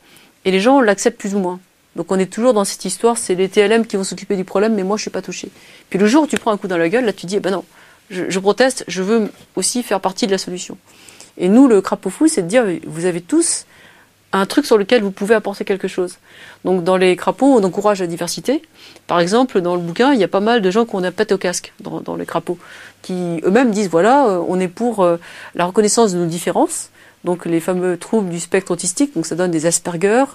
et les gens l'acceptent plus ou moins. Donc on est toujours dans cette histoire, c'est les TLM qui vont s'occuper du problème, mais moi je suis pas touché. Puis le jour où tu prends un coup dans la gueule, là tu dis, eh ben non, je, je proteste, je veux aussi faire partie de la solution. Et nous, le crapaud fou, c'est de dire, vous avez tous un truc sur lequel vous pouvez apporter quelque chose. Donc dans les crapauds, on encourage la diversité. Par exemple, dans le bouquin, il y a pas mal de gens qui ont la pète au casque dans, les crapauds, qui eux-mêmes disent voilà, euh, on est pour euh, la reconnaissance de nos différences, donc les fameux troubles du spectre autistique, donc ça donne des Asperger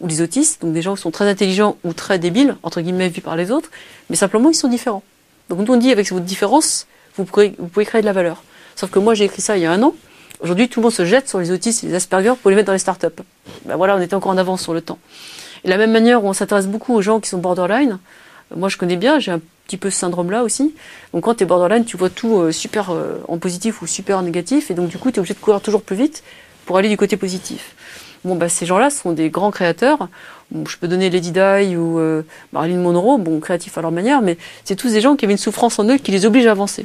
ou des autistes, donc des gens qui sont très intelligents ou très débiles, entre guillemets, vus par les autres, mais simplement ils sont différents. Donc nous on dit avec votre différence, vous pouvez, vous pouvez créer de la valeur. Sauf que moi j'ai écrit ça il y a un an, Aujourd'hui, tout le monde se jette sur les autistes et les Asperger pour les mettre dans les startups. Ben voilà, on était encore en avance sur le temps. Et la même manière où on s'intéresse beaucoup aux gens qui sont borderline, euh, moi je connais bien, j'ai un petit peu ce syndrome-là aussi. Donc quand tu es borderline, tu vois tout euh, super euh, en positif ou super en négatif, et donc du coup tu es obligé de courir toujours plus vite pour aller du côté positif. Bon, bah, ces gens-là sont des grands créateurs. je peux donner Lady Di ou Marilyn Monroe, bon, créatifs à leur manière, mais c'est tous des gens qui avaient une souffrance en eux qui les oblige à avancer.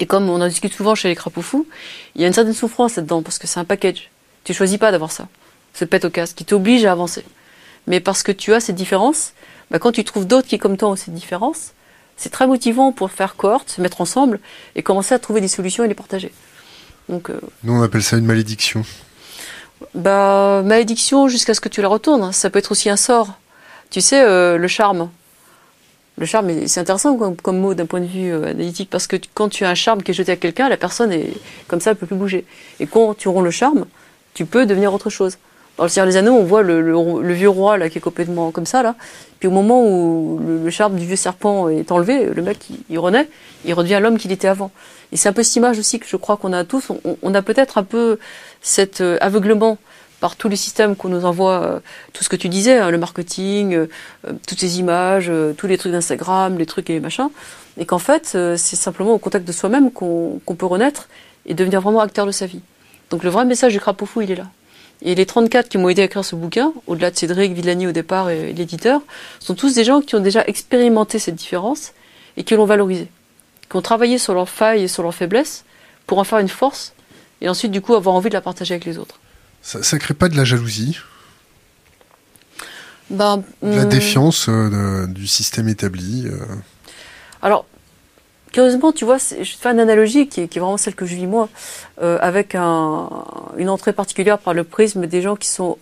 Et comme on en discute souvent chez les crapauds fous, il y a une certaine souffrance là-dedans, parce que c'est un package. Tu choisis pas d'avoir ça. Ce pète au casque qui t'oblige à avancer. Mais parce que tu as cette différence, bah, quand tu trouves d'autres qui, comme toi, ont cette différence, c'est très motivant pour faire cohorte, se mettre ensemble et commencer à trouver des solutions et les partager. Donc, euh, Nous, on appelle ça une malédiction. Bah, malédiction jusqu'à ce que tu la retournes. Ça peut être aussi un sort. Tu sais, euh, le charme. Le charme, c'est intéressant comme, mot d'un point de vue euh, analytique, parce que quand tu as un charme qui est jeté à quelqu'un, la personne est comme ça, elle peut plus bouger. Et quand tu romps le charme, tu peux devenir autre chose. Dans le Seigneur des Anneaux, on voit le, vieux roi là qui est complètement comme ça là. Puis au moment où le, charme du vieux serpent est enlevé, le mec il, renaît, il redevient l'homme qu'il était avant. Et c'est un peu cette image aussi que je crois qu'on a tous. On, a peut-être un peu cet euh, aveuglement par tous les systèmes qu'on nous envoie, euh, tout ce que tu disais, hein, le marketing, euh, euh, toutes ces images, tous les trucs d'Instagram, les trucs et les machins, et qu'en fait, c'est simplement au contact de soi-même qu'on peut renaître et devenir vraiment acteur de sa vie. Donc le vrai message du crapaud fou, il est là. Et les 34 qui m'ont aidé à écrire ce bouquin, au-delà de Cédric Villani au départ et l'éditeur, sont tous des gens qui ont déjà expérimenté cette différence et qui l'ont valorisée, qui ont travaillé sur leurs failles et sur leurs faiblesses pour en faire une force et ensuite du coup avoir envie de la partager avec les autres. Ça, ça crée pas de la jalousie ben, La hmm. défiance euh, du système établi euh. Alors, curieusement, tu vois, je fais une analogie qui est, qui est, vraiment celle que je vis moi, euh, avec un, une entrée particulière par le prisme des gens qui sont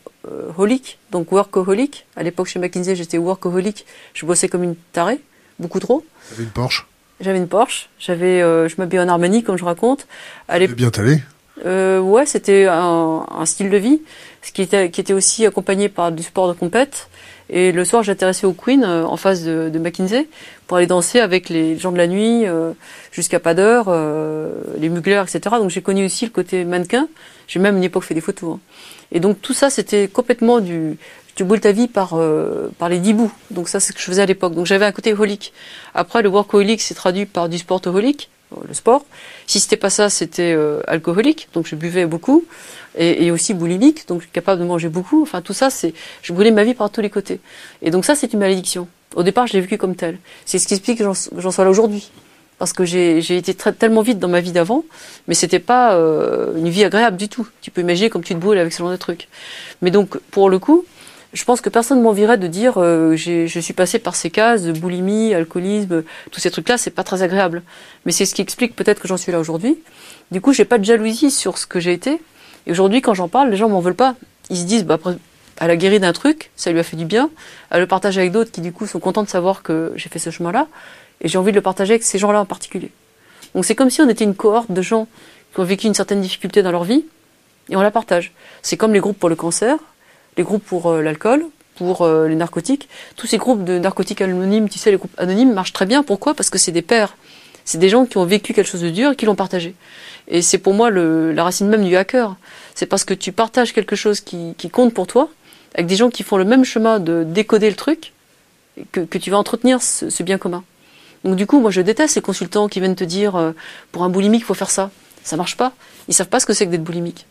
holiques, donc workaholic. À l'époque chez McKinsey, j'étais workaholic, je bossais comme une tarée, beaucoup trop. J'avais une Porsche? J'avais une Porsche, j'avais, je m'habillais en harmonie, comme je raconte. À bien t'aller euh, ouais, c'était un, un, style de vie, ce qui était, qui était aussi accompagné par du sport de compète. Et le soir, j'intéressais au Queen euh, en face de, de, McKinsey pour aller danser avec les gens de la nuit euh, jusqu'à pas d'heure, euh, les Mugler, etc. Donc j'ai connu aussi le côté mannequin. J'ai même une époque fait des photos. Hein. Et donc tout ça, c'était complètement du tu boules ta vie par par les dix bouts. Donc ça, c'est ce que je faisais à l'époque. Donc j'avais un côté holique. Après, le workaholic s'est traduit par du sportaholic le sport. Si c'était pas ça, c'était euh, alcoolique, donc je buvais beaucoup, et, aussi boulimique, donc capable de manger beaucoup. Enfin, tout ça, c'est, je brûlais ma vie par tous les côtés. Et donc ça, c'est une malédiction. Au départ, je l'ai vécu comme tel. C'est ce qui explique que j'en sois là aujourd'hui. Parce que j'ai été très, tellement vite dans ma vie d'avant, mais c'était pas euh, une vie agréable du tout. Tu peux imaginer comme tu te brûles avec ce genre de trucs. Mais donc, pour le coup, je pense que personne ne m'envierait de dire euh, je suis passé par ces cases de boulimie, alcoolisme, tous ces trucs-là, c'est pas très agréable. Mais c'est ce qui explique peut-être que j'en suis là aujourd'hui. Du coup, j'ai pas de jalousie sur ce que j'ai été. Et aujourd'hui, quand j'en parle, les gens m'en veulent pas. Ils se disent, bah, elle a guéri d'un truc, ça lui a fait du bien. Elle le partage avec d'autres qui, du coup, sont contents de savoir que j'ai fait ce chemin-là. Et j'ai envie de le partager avec ces gens-là en particulier. Donc c'est comme si on était une cohorte de gens qui ont vécu une certaine difficulté dans leur vie et on la partage. C'est comme les groupes pour le cancer les groupes pour euh, l'alcool, pour euh, les narcotiques. Tous ces groupes de narcotiques anonymes, tu sais, les groupes anonymes marchent très bien. Pourquoi? Parce que c'est des pères. C'est des gens qui ont vécu quelque chose de dur et qui l'ont partagé. Et c'est pour moi la racine même du hacker. C'est parce que tu partages quelque chose qui, compte pour toi, avec des gens qui font le même chemin de décoder le truc, que, tu vas entretenir ce, bien commun. Donc du coup, moi je déteste ces consultants qui viennent te dire, euh, pour un boulimique, il faut faire ça. Ça marche pas. Ils savent pas ce que c'est que d'être boulimique.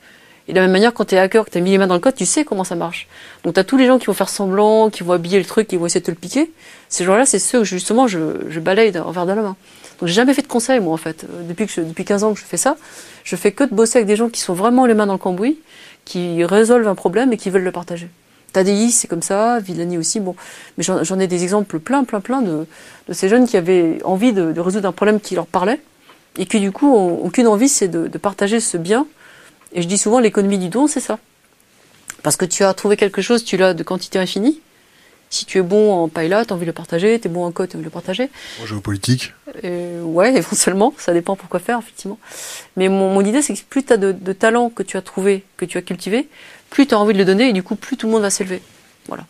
Et de la même manière, quand tu es hacker, que tu as mis les mains dans le code, tu sais comment ça marche. Donc tu as tous les gens qui vont faire semblant, qui vont habiller le truc, qui vont essayer de te le piquer. Ces gens-là, c'est ceux que justement je, je balaye d'un revers de la main. Donc j'ai jamais fait de conseil, moi, en fait. Euh, depuis, que je, depuis 15 ans que je fais ça, je fais que de bosser avec des gens qui sont vraiment les mains dans le cambouis, qui résolvent un problème et qui veulent le partager. Tadei, c'est comme ça, Villani aussi, bon. Mais j'en ai des exemples plein, plein, plein de, de ces jeunes qui avaient envie de, de, résoudre un problème qui leur parlait et qui, du coup, ont aucune envie, c'est de, de partager ce bien et je dis souvent l'économie du don, c'est ça. Parce que tu as trouvé quelque chose, tu l'as de quantité infinie. Si tu es bon en paella, tu as envie de le partager, tu es bon en côte, tu as envie de le partager. En géopolitique euh, Ouais, éventuellement, ça dépend pourquoi faire, effectivement. Mais mon, mon idée, c'est que plus tu as de, de talent que tu as trouvé, que tu as cultivé, plus tu as envie de le donner, et du coup, plus tout le monde va s'élever. Voilà.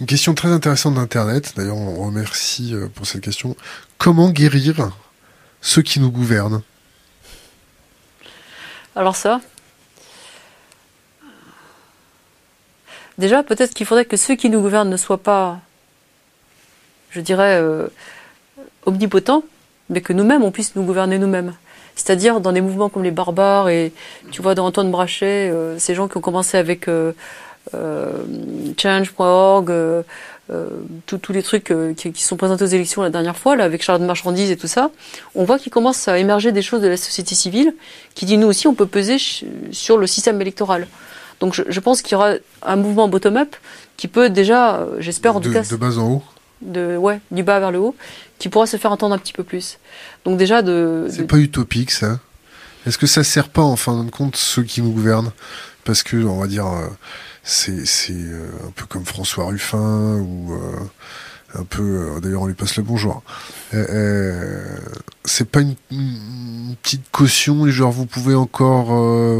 Une question très intéressante d'Internet, d'ailleurs on remercie euh, pour cette question. Comment guérir ceux qui nous gouvernent? Alors ça, déjà peut-être qu'il faudrait que ceux qui nous gouvernent ne soient pas, je dirais, euh, omnipotents, mais que nous-mêmes on puisse nous gouverner nous-mêmes. C'est-à-dire dans des mouvements comme les barbares et tu vois dans Antoine Brachet, euh, ces gens qui ont commencé avec euh, change.org, tous les trucs qui, sont présentés aux élections la dernière fois, là, avec Charlotte Marchandise et tout ça, on voit qu'il commence à émerger des choses de la société civile qui dit nous aussi on peut peser sur le système électoral. Donc je, je pense qu'il y aura un mouvement bottom-up qui peut déjà, j'espère en de, tout cas, de bas en haut, de ouais, du bas vers le haut, qui pourra se faire entendre un petit peu plus. Donc déjà de. C'est de... pas utopique ça. Est-ce que ça sert pas en fin de compte ceux qui nous gouvernent? Parce que on va dire. Euh, c'est euh, un peu comme François Ruffin ou euh, un peu euh, d'ailleurs on lui passe le bonjour c'est pas une, petite caution genre vous pouvez encore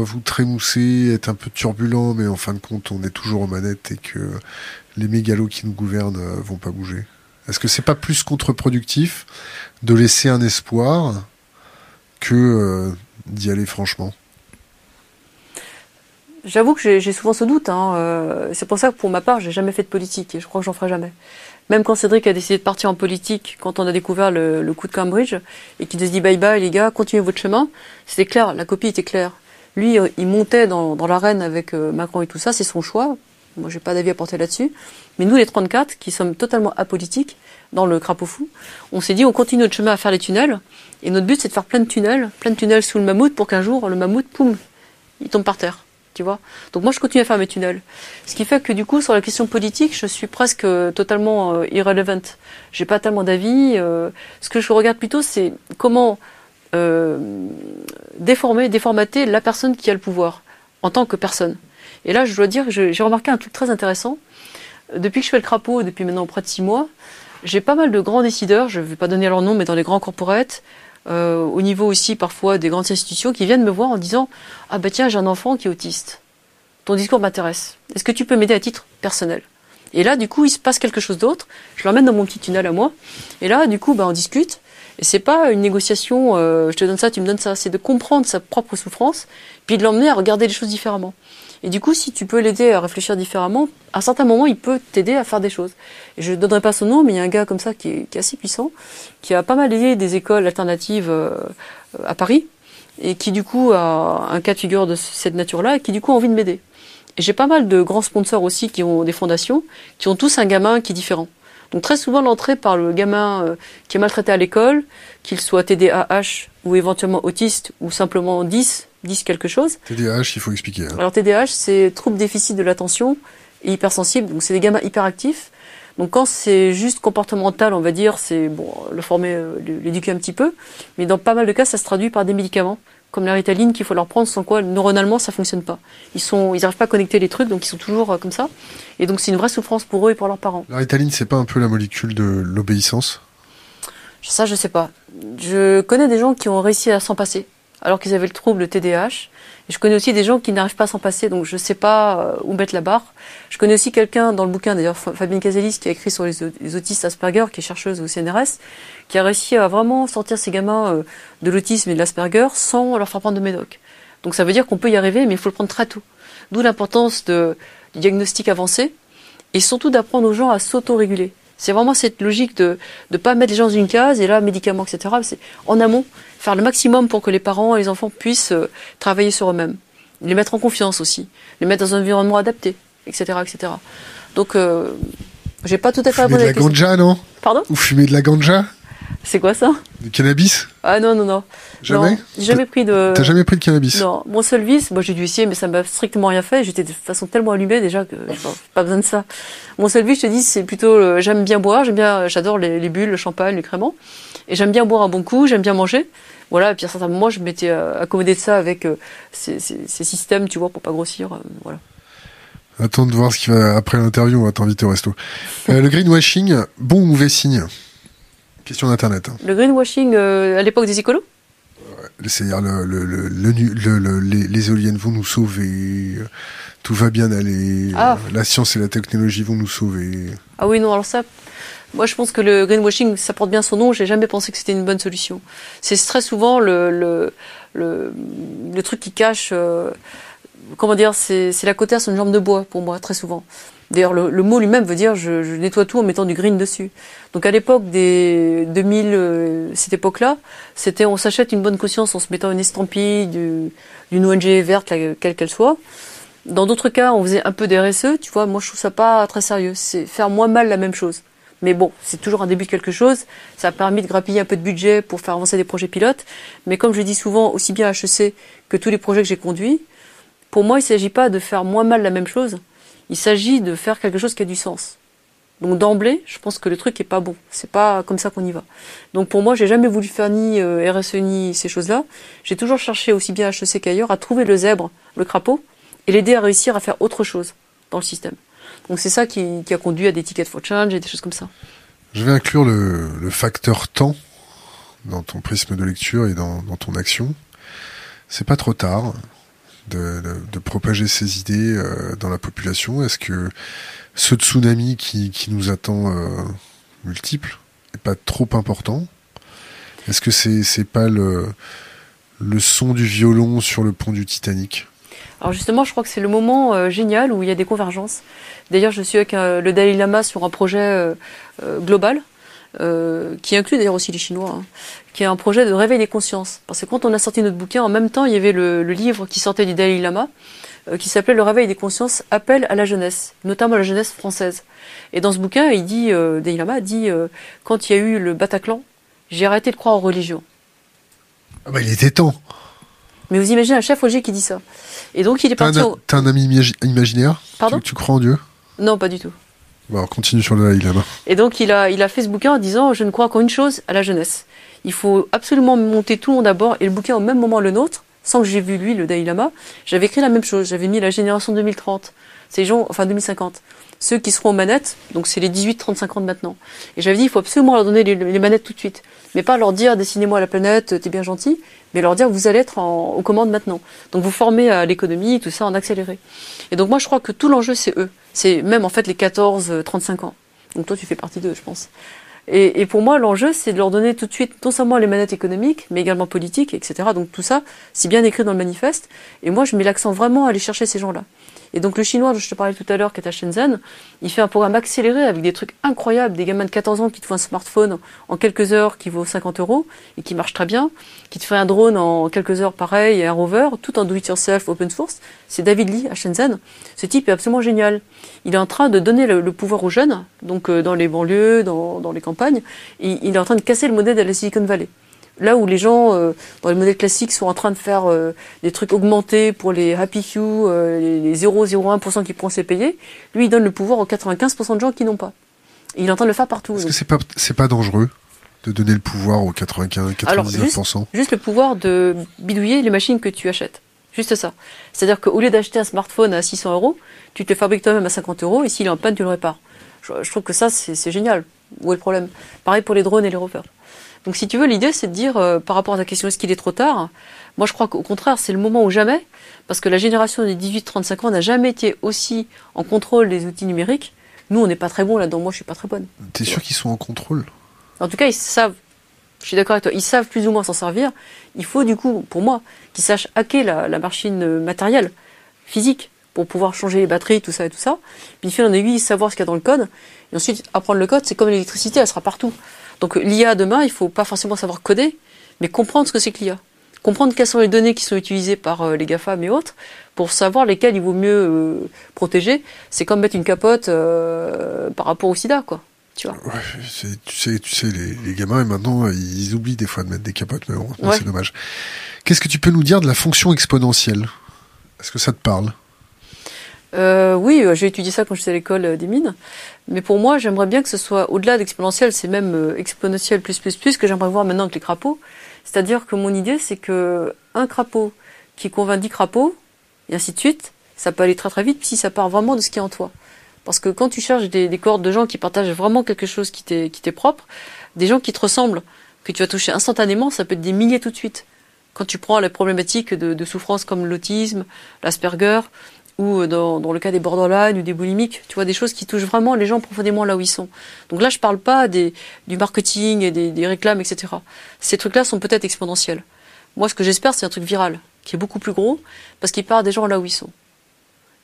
vous trémousser être un peu turbulent mais en fin de compte on est toujours aux manettes et que les mégalos qui nous gouvernent vont pas bouger est-ce que c'est pas plus contre-productif de laisser un espoir que d'y aller franchement? J'avoue que j'ai souvent ce doute. Hein. Euh, c'est pour ça que pour ma part, j'ai jamais fait de politique et je crois que j'en ferai jamais. Même quand Cédric a décidé de partir en politique, quand on a découvert le, coup de Cambridge et qu'il se dit bye bye les gars, continuez votre chemin, c'était clair, la copie était claire. Lui, il montait dans, dans l'arène avec euh, Macron et tout ça, c'est son choix. Moi, j'ai pas d'avis à porter là-dessus. Mais nous, les 34, qui sommes totalement apolitiques dans le crapaud fou, on s'est dit on continue notre chemin à faire les tunnels. Et notre but, c'est de faire plein de tunnels, plein de tunnels sous le mammouth pour qu'un jour, le mammouth, poum, il tombe par terre Donc moi je continue à faire mes tunnels. Ce qui fait que du coup sur la question politique, je suis presque totalement euh, irrelevant. J'ai pas tellement d'avis. Euh, ce que je regarde plutôt c'est comment euh, déformer, déformater la personne qui a le pouvoir en tant que personne. Et là je dois dire, j'ai remarqué un truc très intéressant. Depuis que je fais le crapaud, depuis maintenant près de six mois, j'ai pas mal de grands décideurs, je vais pas donner leur nom, mais dans les grands corporates, euh, au niveau aussi parfois des grandes institutions qui viennent me voir en disant ah bah tiens j'ai un enfant qui est autiste. Ton discours m'intéresse. Est-ce que tu peux m'aider à titre personnel? Et là du coup il se passe quelque chose d'autre. Je l'emmène dans mon petit tunnel à moi. Et là du coup bah on discute. Et c'est pas une négociation euh, je te donne ça tu me donnes ça c'est de comprendre sa propre souffrance puis de l'emmener à regarder les choses différemment et du coup, si tu peux l'aider à réfléchir différemment, à certains moments, il peut t'aider à faire des choses. Et je ne donnerai pas son nom, mais il y a un gars comme ça qui est, assez puissant, qui a pas mal aidé des écoles alternatives euh, à Paris, et qui du coup a un cas de figure de cette nature-là, et qui du coup a envie de m'aider. Et j'ai pas mal de grands sponsors aussi qui ont des fondations, qui ont tous un gamin qui est différent. Donc très souvent l'entrée par le gamin euh, qui est maltraité à l'école, qu'il soit TDAH ou éventuellement autiste ou simplement 10, 10 quelque chose. TDAH, il faut expliquer. Hein. Alors TDAH, c'est trouble déficit de l'attention et hypersensible, donc c'est des gamins hyperactifs. Donc quand c'est juste comportemental, on va dire, c'est bon, le former, euh, l'éduquer un petit peu, mais dans pas mal de cas, ça se traduit par des médicaments comme la ritaline qu'il faut leur prendre, sans quoi neuronalement ça fonctionne pas. Ils sont, ils n'arrivent pas à connecter les trucs, donc ils sont toujours euh, comme ça. Et donc c'est une vraie souffrance pour eux et pour leurs parents. La ritaline, c'est pas un peu la molécule de l'obéissance? Ça, je sais pas. Je connais des gens qui ont réussi à s'en passer, alors qu'ils avaient le trouble TDAH. Et je connais aussi des gens qui n'arrivent pas à s'en passer, donc je sais pas euh, où mettre la barre. Je connais aussi quelqu'un dans le bouquin, d'ailleurs Fabienne Caselis, qui a écrit sur les autistes Asperger, qui est chercheuse au CNRS, qui a réussi à vraiment sortir ces gamins euh, de l'autisme et de l'Asperger sans leur faire prendre de médoc. Donc ça veut dire qu'on peut y arriver, mais il faut le prendre très tôt. D'où l'importance du diagnostic avancé, et surtout d'apprendre aux gens à s'auto-réguler. C'est vraiment cette logique de ne pas mettre les gens dans une case et là, médicaments, etc. C'est en amont, faire le maximum pour que les parents et les enfants puissent euh, travailler sur eux-mêmes. Les mettre en confiance aussi, les mettre dans un environnement adapté, etc. etc. Donc, euh, j'ai pas tout à fait répondu à la la ganja, non? Pardon? Ou fumer de la ganja? C'est quoi ça? Du cannabis? Ah non, non, non. Jamais? J'ai jamais pris de... T'as jamais pris de cannabis? Non. Mon seul vice, moi j'ai dû essayer, mais ça m'a strictement rien fait. J'étais de façon tellement allumée déjà que j'ai pas, pas besoin de ça. Mon seul vice, je te dis, c'est plutôt... Euh, j'aime bien boire, j'aime bien... J'adore les, les, bulles, le champagne, le crément. Et j'aime bien boire un bon coup, j'aime bien manger. Voilà, et puis à certains moments, je m'étais accommodé de ça avec euh, ces, ces, ces, systèmes, tu vois, pour pas grossir. Euh, voilà. Attends de voir ce qui va après l'interview, on va t'inviter au resto. Euh, le greenwashing, bon ou mauvais signe? Question d'internet. hein. Le greenwashing euh, à l'époque des écolos? C'est-à-dire le, le, le, les, les éoliennes vont nous sauver, euh, tout va bien aller, Ah. euh, la science et la technologie vont nous sauver. Ah oui, non, alors ça, moi je pense que le greenwashing, ça porte bien son nom, j'ai jamais pensé que c'était une bonne solution. C'est très souvent le, le, le, truc qui cache, euh, comment dire, c'est la côté sur une jambe de bois pour moi, très souvent. D'ailleurs, le, le mot lui-même veut dire je, je nettoie tout en mettant du green dessus. Donc à l'époque des 2000, euh, cette époque-là, c'était on s'achète une bonne conscience en se mettant une estampille du- d'une ONG verte, quelle qu'elle soit. Dans d'autres cas, on faisait un peu des RSE, tu vois, moi je trouve ça pas très sérieux. C'est faire moins mal la même chose. Mais bon, c'est toujours un début de quelque chose. Ça a permis de grappiller un peu de budget pour faire avancer des projets pilotes. Mais comme je dis souvent, aussi bien à HEC que tous les projets que j'ai conduits, pour moi, il ne s'agit pas de faire moins mal la même chose. Il s'agit de faire quelque chose qui a du sens. Donc d'emblée, je pense que le truc est pas bon. C'est pas comme ça qu'on y va. Donc pour moi, j'ai jamais voulu faire ni euh, RSE ni ces choses-là. J'ai toujours cherché aussi bien à HEC qu'ailleurs à trouver le zèbre, le crapaud, et l'aider à réussir à faire autre chose dans le système. Donc c'est ça qui, qui a conduit à des tickets for change et des choses comme ça. Je vais inclure le, le facteur temps dans ton prisme de lecture et dans, dans ton action. C'est pas trop tard de, de, de propager ces idées euh, dans la population. Est-ce que ce tsunami qui, qui nous attend euh, multiple est pas trop important? Est-ce que c'est c'est pas le le son du violon sur le pont du Titanic? Alors justement, je crois que c'est le moment euh, génial où il y a des convergences. D'ailleurs, je suis avec euh, le Dalai Lama sur un projet euh, euh, global, euh, qui inclut d'ailleurs aussi les Chinois, hein, qui est un projet de réveil des consciences. Parce que quand on a sorti notre bouquin, en même temps, il y avait le, le livre qui sortait du Dalai Lama, euh, qui s'appelait Le réveil des consciences, appel à la jeunesse, notamment à la jeunesse française. Et dans ce bouquin, il dit, euh, Dalai Lama dit, euh, quand il y a eu le Bataclan, j'ai arrêté de croire aux religions. ah bah, Il était temps Mais vous imaginez un chef religieux qui dit ça. Et donc il est T'as un, parti. au- t'as un ami imagi- imaginaire? Pardon? tu, tu crois en Dieu? Non, pas du tout. Bon, alors continue sur le Dalai Lama. Et donc il a, il a fait ce bouquin en disant je ne crois qu'en une chose, à la jeunesse. Il faut absolument monter tout le monde à bord et le bouquin au même moment le nôtre, sans que j'ai vu lui, le Dalai Lama, j'avais écrit la même chose. J'avais mis la génération 2030. Ces gens, enfin 2050. Ceux qui seront aux manettes, donc c'est les 18-35 ans de maintenant. Et j'avais dit il faut absolument leur donner les, les manettes tout de suite. Mais pas leur dire dessinez-moi la planète, t'es bien gentil, mais leur dire vous allez être en- aux commandes maintenant. Donc vous formez à l'économie, tout ça en accéléré. Et donc moi je crois que tout l'enjeu c'est eux. C'est même en fait les 14-35 ans. Donc toi tu fais partie d'eux je pense. Et, et pour moi, l'enjeu, c'est de leur donner tout de suite non seulement les manettes économiques, mais également politiques, etc. Donc tout ça, c'est bien écrit dans le manifeste. Et moi, je mets l'accent vraiment à aller chercher ces gens-là. Et donc le chinois dont je te parlais tout à l'heure, qui est à Shenzhen, il fait un programme accéléré avec des trucs incroyables, des gamins de 14 ans qui te font un smartphone en quelques heures qui vaut 50 euros et qui marche très bien, qui te fait un drone en quelques heures pareil et un rover, tout en do-it-yourself open source. C'est David Lee à Shenzhen. Ce type est absolument génial. Il est en train de donner le, le pouvoir aux jeunes, donc euh, dans les banlieues, dans, dans les campagnes, et il est en train de casser le modèle de la Silicon Valley. Là où les gens, euh, dans les modèles classiques, sont en train de faire euh, des trucs augmentés pour les happy few, euh, les, les 0,01% qui pourront se payer, lui, il donne le pouvoir aux 95% de gens qui n'ont pas. Et il est en train de le faire partout. Est-ce que c'est pas c'est pas dangereux de donner le pouvoir aux 95 Alors, 99% Juste le pouvoir de bidouiller les machines que tu achètes. Juste ça. C'est-à-dire qu'au lieu d'acheter un smartphone à 600 euros, tu te le fabriques toi-même à 50 euros et s'il est en panne, tu le répares. Je, je trouve que ça, c'est génial. Où est le problème? Pareil pour les drones et les rovers. Donc si tu veux, l'idée, c'est de dire, euh, par rapport à ta question, est-ce qu'il est trop tard? Moi, je crois qu'au contraire, c'est le moment ou jamais, parce que la génération des 18-35 ans n'a jamais été aussi en contrôle des outils numériques. Nous, on n'est pas très bons là-dedans. Moi, je suis pas très bonne. T'es sûr qu'ils sont en contrôle? En tout cas, ils savent, je suis d'accord avec toi, ils savent plus ou moins s'en servir. Il faut du coup, pour moi, qu'ils sachent hacker la, la machine euh, matérielle, physique, pour pouvoir changer les batteries, tout ça et tout ça. Puis, fil en aiguille, savoir ce qu'il y a dans le code. Et ensuite, apprendre le code, c'est comme l'électricité, elle sera partout. Donc, l'IA demain, il faut pas forcément savoir coder, mais comprendre ce que c'est que l'IA. Comprendre quelles sont les données qui sont utilisées par euh, les GAFAM et autres, pour savoir lesquelles il vaut mieux euh, protéger. C'est comme mettre une capote euh, par rapport au sida, quoi. Tu vois. Ouais, tu sais, tu sais, les, les gamins maintenant, ils oublient des fois de mettre des capotes, mais bon, Ouais. c'est dommage. Qu'est-ce que tu peux nous dire de la fonction exponentielle? Est-ce que ça te parle? Euh, oui, euh, j'ai étudié ça quand j'étais à l'école euh, des mines. Mais pour moi, j'aimerais bien que ce soit au-delà d'exponentiel, c'est même euh, exponentiel plus plus plus que j'aimerais voir maintenant avec les crapauds. C'est-à-dire que mon idée, c'est que un crapaud qui convainc 10 crapauds, et ainsi de suite, ça peut aller très très vite si ça part vraiment de ce qui est en toi. Parce que quand tu cherches des, des cohortes de gens qui partagent vraiment quelque chose qui t'est qui t'est propre, des gens qui te ressemblent, que tu vas toucher instantanément, ça peut être des milliers tout de suite. Quand tu prends les problématiques de, de souffrance comme l'autisme, l'Asperger, ou dans, dans, le cas des borderline ou des boulimiques, tu vois, des choses qui touchent vraiment les gens profondément là où ils sont. Donc là, je parle pas des, du marketing et des, des réclames, etc. Ces trucs-là sont peut-être exponentiels. Moi, ce que j'espère, c'est un truc viral, qui est beaucoup plus gros, parce qu'il part des gens là où ils sont.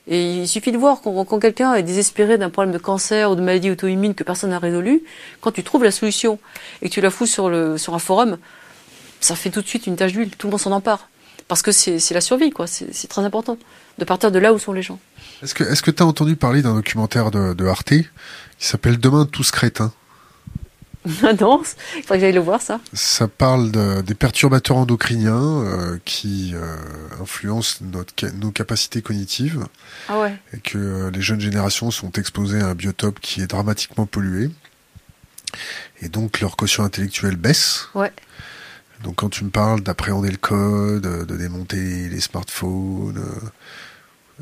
Et il suffit de voir quand, quand quelqu'un est désespéré d'un problème de cancer ou de maladie auto-immune que personne n'a résolu, quand tu trouves la solution et que tu la fous sur, le, sur un forum, ça fait tout de suite une tache d'huile, tout le monde s'en empare. Parce que c'est la survie, quoi. C'est très important de partir de là où sont les gens. Est-ce que est-ce que tu as entendu parler d'un documentaire de, de Arte qui s'appelle Demain tous crétins? Non, il faudrait que j'aille le voir ça. Ça parle de, des perturbateurs endocriniens euh, qui euh, influencent notre, nos capacités cognitives. Ah ouais. Et que euh, les jeunes générations sont exposées à un biotope qui est dramatiquement pollué. Et donc leur quotient intellectuel baisse. Ouais. Donc quand tu me parles d'appréhender le code, de démonter les smartphones,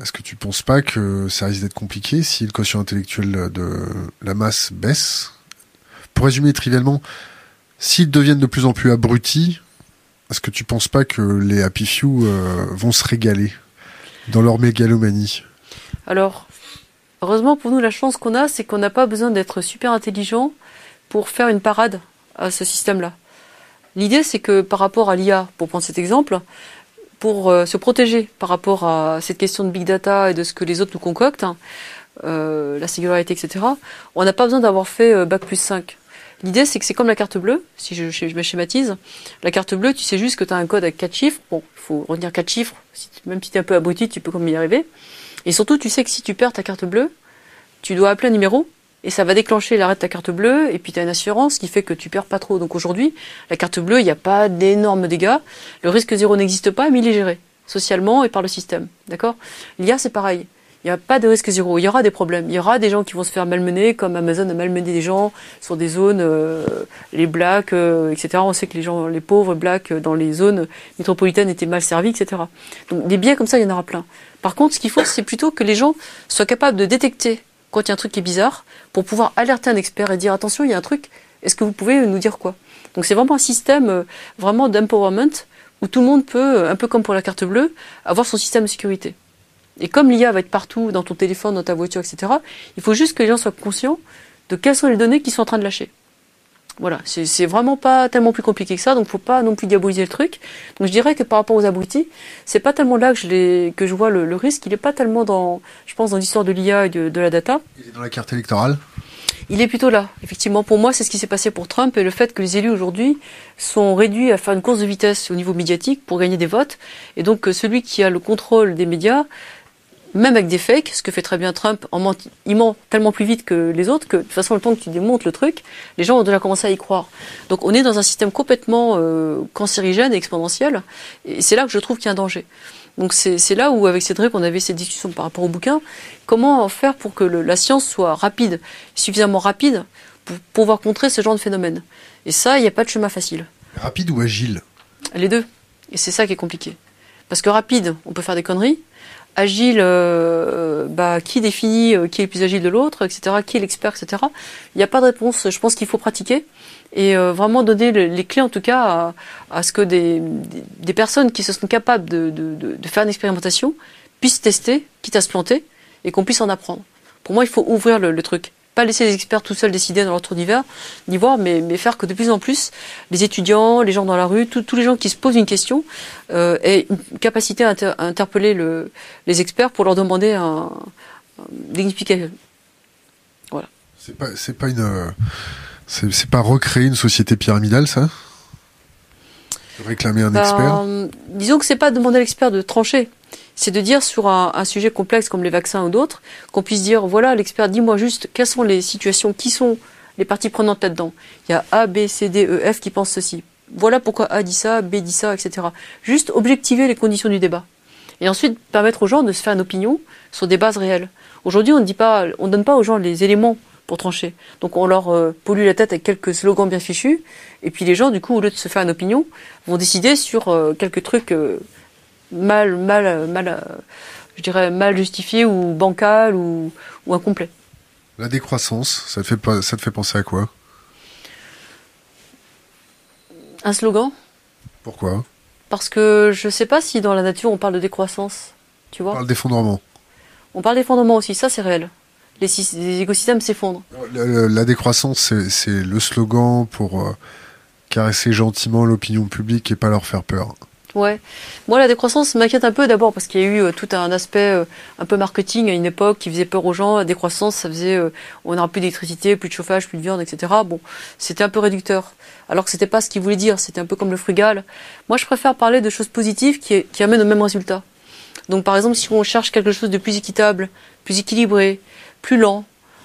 est-ce que tu penses pas que ça risque d'être compliqué si le quotient intellectuel de la masse baisse? Pour résumer trivialement, s'ils deviennent de plus en plus abrutis, est-ce que tu penses pas que les Happy Few euh, vont se régaler dans leur mégalomanie? Alors, heureusement pour nous, la chance qu'on a, c'est qu'on n'a pas besoin d'être super intelligent pour faire une parade à ce système-là. L'idée, c'est que par rapport à l'IA, pour prendre cet exemple, pour euh, se protéger par rapport à cette question de big data et de ce que les autres nous concoctent, hein, euh, la singularité, etc., on n'a pas besoin d'avoir fait euh, Bac plus 5. L'idée, c'est que c'est comme la carte bleue, si je, me schématise. La carte bleue, tu sais juste que tu as un code avec 4 chiffres. Bon, il faut retenir 4 chiffres. Si, même si tu es un peu abruti, tu peux comme y arriver. Et surtout, tu sais que si tu perds ta carte bleue, tu dois appeler un numéro et ça va déclencher l'arrêt de ta carte bleue, et puis tu as une assurance qui fait que tu perds pas trop. Donc aujourd'hui, la carte bleue, il n'y a pas d'énormes dégâts, le risque zéro n'existe pas, mais il est géré, socialement et par le système. D'accord? L'IA, c'est pareil. Il n'y a pas de risque zéro. Il y aura des problèmes. Il y aura des gens qui vont se faire malmener, comme Amazon a malmené des gens sur des zones, euh, les blacks, euh, etc. On sait que les gens, les pauvres blacks dans les zones métropolitaines étaient mal servis, etc. Donc des biais comme ça, il y en aura plein. Par contre, ce qu'il faut, c'est plutôt que les gens soient capables de détecter quand il y a un truc qui est bizarre, pour pouvoir alerter un expert et dire attention, il y a un truc, est-ce que vous pouvez nous dire quoi? Donc c'est vraiment un système euh, vraiment d'empowerment où tout le monde peut, euh, un peu comme pour la carte bleue, avoir son système de sécurité. Et comme l'IA va être partout, dans ton téléphone, dans ta voiture, etc., il faut juste que les gens soient conscients de quelles sont les données qu'ils sont en train de lâcher. Voilà, c'est vraiment pas tellement plus compliqué que ça, donc faut pas non plus diaboliser le truc. Donc je dirais que par rapport aux abrutis, c'est pas tellement là que je, que je vois le, le, risque, il est pas tellement dans, je pense, dans l'histoire de l'IA et de, de, la data. Il est dans la carte électorale Il est plutôt là, effectivement. Pour moi, c'est ce qui s'est passé pour Trump et le fait que les élus aujourd'hui sont réduits à faire une course de vitesse au niveau médiatique pour gagner des votes. Et donc celui qui a le contrôle des médias même avec des fakes, ce que fait très bien Trump, en ment, il ment tellement plus vite que les autres que de toute façon le temps que tu démontes le truc, les gens ont déjà commencé à y croire. Donc on est dans un système complètement euh, cancérigène et exponentiel, et c'est là que je trouve qu'il y a un danger. Donc c'est là où avec Cédric on avait cette discussion par rapport au bouquin, comment faire pour que le, la science soit rapide, suffisamment rapide pour pouvoir contrer ce genre de phénomène? Et ça, il n'y a pas de chemin facile. Rapide ou agile? Les deux. Et c'est ça qui est compliqué. Parce que rapide, on peut faire des conneries agile, euh, bah, qui définit euh, qui est le plus agile de l'autre, etc., qui est l'expert, etc. Il n'y a pas de réponse. Je pense qu'il faut pratiquer et euh, vraiment donner le, les clés, en tout cas, à, à ce que des, des, des, personnes qui se sont capables de, de, de, faire une expérimentation puissent tester, quitte à se planter, et qu'on puisse en apprendre. Pour moi, il faut ouvrir le, le truc pas laisser les experts tout seuls décider dans leur tour d'hiver, ni voir, mais, mais, faire que de plus en plus, les étudiants, les gens dans la rue, tous les gens qui se posent une question, euh, aient une capacité à, inter à interpeller le, les experts pour leur demander un, un explication. Voilà. C'est pas, c'est pas une, c'est pas recréer une société pyramidale, ça? Réclamer un ben, expert? Disons que c'est pas demander à l'expert de trancher c'est de dire sur un, sujet complexe comme les vaccins ou d'autres, qu'on puisse dire, voilà, l'expert, dis-moi juste quelles sont les situations, qui sont les parties prenantes là-dedans. Il y a A, B, C, D, E, F qui pensent ceci. Voilà pourquoi A dit ça, B dit ça, etc. Juste objectiver les conditions du débat. Et ensuite permettre aux gens de se faire une opinion sur des bases réelles. Aujourd'hui, on ne dit pas, on donne pas aux gens les éléments pour trancher. Donc on leur euh, pollue la tête avec quelques slogans bien fichus, et puis les gens, du coup, au lieu de se faire une opinion, vont décider sur euh, quelques trucs euh, mal, mal, mal, je dirais, mal justifié ou bancal ou, ou incomplet. La décroissance, ça te fait, pas- ça te fait penser à quoi? Un slogan? Pourquoi? Parce que je sais pas si dans la nature on parle de décroissance. Tu On vois parle d'effondrement. On parle d'effondrement aussi, ça c'est réel. Les, sy- les écosystèmes s'effondrent. La, la- la décroissance, c'est- c'est le slogan pour euh, caresser gentiment l'opinion publique et pas leur faire peur. Ouais. Moi, la décroissance m'inquiète un peu d'abord parce qu'il y a eu euh, tout un aspect euh, un peu marketing à une époque qui faisait peur aux gens. La décroissance, ça faisait euh, on n'aura plus d'électricité, plus de chauffage, plus de viande, etc. Bon, c'était un peu réducteur. Alors que c'était pas ce qu'il voulait dire. C'était un peu comme le frugal. Moi, je préfère parler de choses positives qui, amènent au même résultat. Donc, par exemple, si on cherche quelque chose de plus équitable, plus équilibré, plus lent,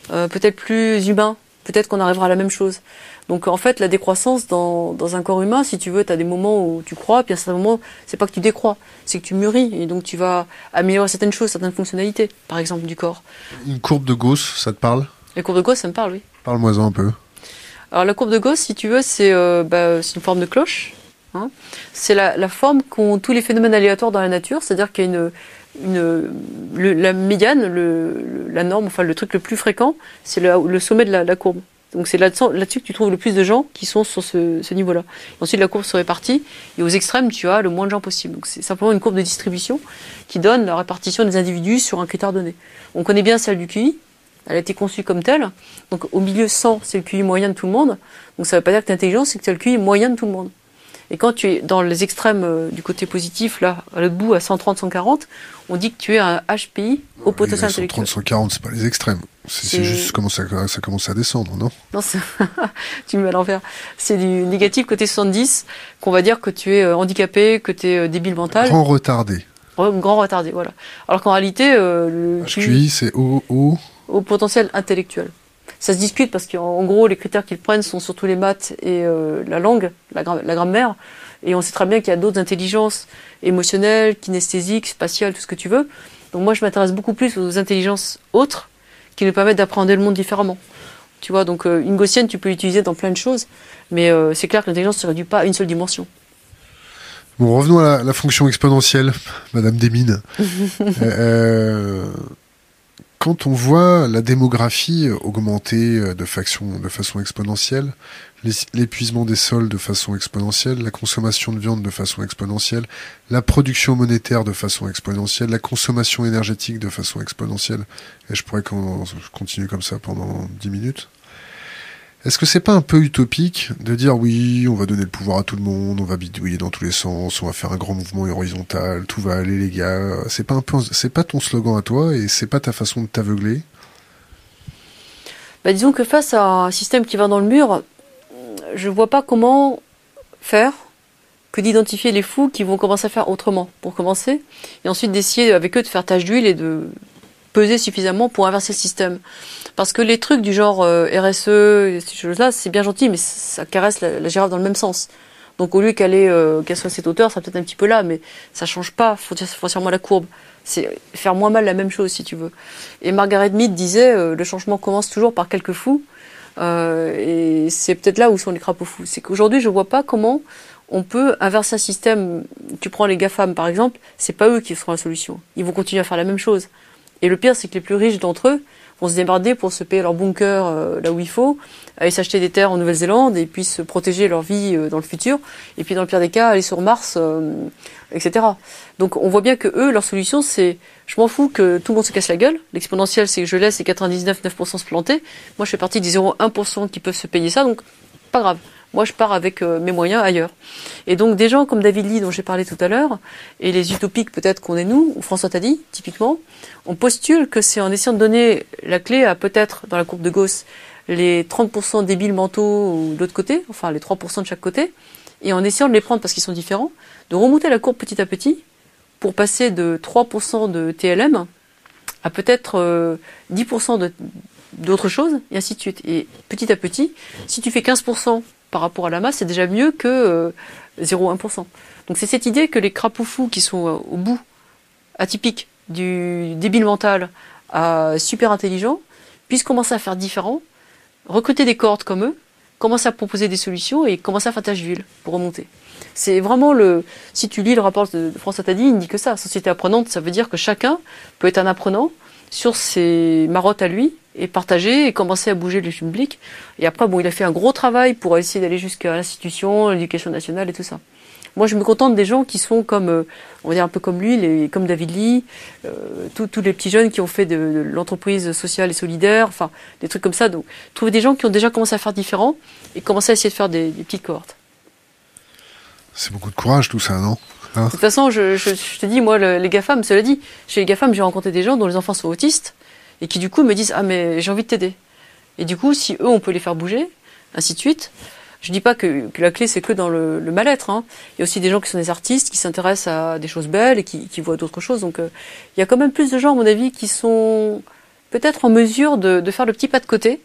peut-être plus humain, peut-être qu'on arrivera à la même chose. Donc en fait, la décroissance dans, dans un corps humain, si tu veux, tu as des moments où tu crois, puis à certains moments, c'est pas que tu décrois, c'est que tu mûris, et donc tu vas améliorer certaines choses, certaines fonctionnalités, par exemple, du corps. Une courbe de Gauss, ça te parle? La courbe de Gauss, ça me parle, oui. Parle-moi-en un peu. Alors la courbe de Gauss, si tu veux, c'est euh, bah, une forme de cloche. hein. C'est la, la forme qu'ont tous les phénomènes aléatoires dans la nature, c'est-à-dire qu'il y a une, la médiane, la norme, enfin le truc le plus fréquent, c'est le, sommet de la, courbe. Donc c'est là-dessus que tu trouves le plus de gens qui sont sur ce, niveau-là. Ensuite la courbe se répartit et aux extrêmes tu as le moins de gens possible. Donc c'est simplement une courbe de distribution qui donne la répartition des individus sur un critère donné. On connaît bien celle du QI, elle a été conçue comme telle. Donc au milieu 100 c'est le QI moyen de tout le monde. Donc ça veut pas dire que tu es intelligent, c'est que tu as le QI moyen de tout le monde. Et quand tu es dans les extrêmes euh, du côté positif, là, à l'autre bout, à 130, 140, on dit que tu es un HPI au potentiel intellectuel. 130, 140, c'est pas les extrêmes. C'est juste comment ça, ça commence à descendre, non? Non, tu me mets à l'envers. C'est du négatif côté 70, qu'on va dire que tu es euh, handicapé, que tu es euh, débile mental, Grand retardé. Grand retardé, voilà. Alors qu'en réalité, euh, le QI HQI, c'est au potentiel intellectuel. Ça se discute parce qu'en en gros, les critères qu'ils prennent sont surtout les maths et euh, la langue, la, gra- la grammaire. Et on sait très bien qu'il y a d'autres intelligences émotionnelles, kinesthésiques, spatiales, tout ce que tu veux. Donc moi, je m'intéresse beaucoup plus aux intelligences autres qui nous permettent d'appréhender le monde différemment. Tu vois, donc euh, une gaussienne, tu peux l'utiliser dans plein de choses, mais euh, c'est clair que l'intelligence ne se réduit pas à une seule dimension. Bon, revenons à la, la fonction exponentielle, Madame Desmines. Euh, euh, quand on voit la démographie augmenter euh, de façon, exponentielle, l'é- l'épuisement des sols de façon exponentielle, la consommation de viande de façon exponentielle, la production monétaire de façon exponentielle, la consommation énergétique de façon exponentielle, et je pourrais con- continuer comme ça pendant 10 minutes. Est-ce que c'est pas un peu utopique de dire oui, on va donner le pouvoir à tout le monde, on va bidouiller dans tous les sens, on va faire un grand mouvement horizontal, tout va aller les gars. C'est pas ton slogan à toi et c'est pas ta façon de t'aveugler? Bah, disons que face à un système qui va dans le mur, je vois pas comment faire que d'identifier les fous qui vont commencer à faire autrement, pour commencer, et ensuite d'essayer avec eux de faire tâche d'huile et de peser suffisamment pour inverser le système. Parce que les trucs du genre euh, RSE, ces choses-là, c'est bien gentil, mais ça caresse la, la girafe dans le même sens. Donc au lieu qu'elle euh, qu'elle soit à cette hauteur, ça peut-être un petit peu là, mais ça change pas foncièrement la courbe. C'est faire moins mal la même chose, si tu veux. Et Margaret Mead disait, euh, le changement commence toujours par quelques fous. Euh, et c'est peut-être là où sont les crapauds fous. C'est qu'aujourd'hui, je vois pas comment on peut inverser un système. Tu prends les GAFAM, par exemple, c'est pas eux qui seront la solution. Ils vont continuer à faire la même chose. Et le pire, c'est que les plus riches d'entre eux vont se démerder pour se payer leur bunker euh, là où il faut, aller s'acheter des terres en Nouvelle-Zélande et puis se protéger leur vie euh, dans le futur. Et puis, dans le pire des cas, aller sur Mars, euh, etc. Donc, on voit bien que eux, leur solution, c'est je m'en fous que tout le monde se casse la gueule. L'exponentiel, c'est que je laisse les 99,9% se planter. Moi, je fais partie des 0,1% qui peuvent se payer ça, donc pas grave. Moi, je pars avec euh, mes moyens ailleurs. Et donc, des gens comme David Lee, dont j'ai parlé tout à l'heure, et les utopiques peut-être qu'on est nous, ou François Tadi, typiquement, on postule que c'est en essayant de donner la clé à peut-être, dans la courbe de Gauss, les 30% débiles mentaux ou de l'autre côté, enfin les 3% de chaque côté, et en essayant de les prendre parce qu'ils sont différents, de remonter la courbe petit à petit pour passer de 3% de TLM à peut-être euh, 10% de- d'autres choses, et ainsi de suite. Et petit à petit, si tu fais 15% par rapport à la masse, c'est déjà mieux que euh, 0,1%. Donc c'est cette idée que les crapauds fous qui sont euh, au bout, atypiques, du débile mental à super intelligent, puissent commencer à faire différent, recruter des cohortes comme eux, commencer à proposer des solutions et commencer à faire tâche d'huile pour remonter. C'est vraiment le. Si tu lis le rapport de François Tadi, il ne dit que ça. Société apprenante, ça veut dire que chacun peut être un apprenant sur ses marottes à lui et partager et commencer à bouger le public. Et après, bon, il a fait un gros travail pour essayer d'aller jusqu'à l'institution, l'éducation nationale et tout ça. Moi, je me contente des gens qui sont comme, euh, on va dire un peu comme lui, les, comme David Lee, euh, tous les petits jeunes qui ont fait de, l'entreprise sociale et solidaire, enfin, des trucs comme ça. Donc, trouver des gens qui ont déjà commencé à faire différent et commencer à essayer de faire des, petites cohortes. C'est beaucoup de courage tout ça, non? Hein? De toute façon, je, te dis, moi, les GAFAM, cela dit, chez les GAFAM, j'ai rencontré des gens dont les enfants sont autistes et qui du coup me disent, ah mais j'ai envie de t'aider. Et du coup, si eux, on peut les faire bouger, ainsi de suite, je dis pas que, la clé c'est que dans le, mal-être. Hein. Il y a aussi des gens qui sont des artistes, qui s'intéressent à des choses belles et qui, voient d'autres choses. Donc euh, il y a quand même plus de gens, à mon avis, qui sont peut-être en mesure de, faire le petit pas de côté.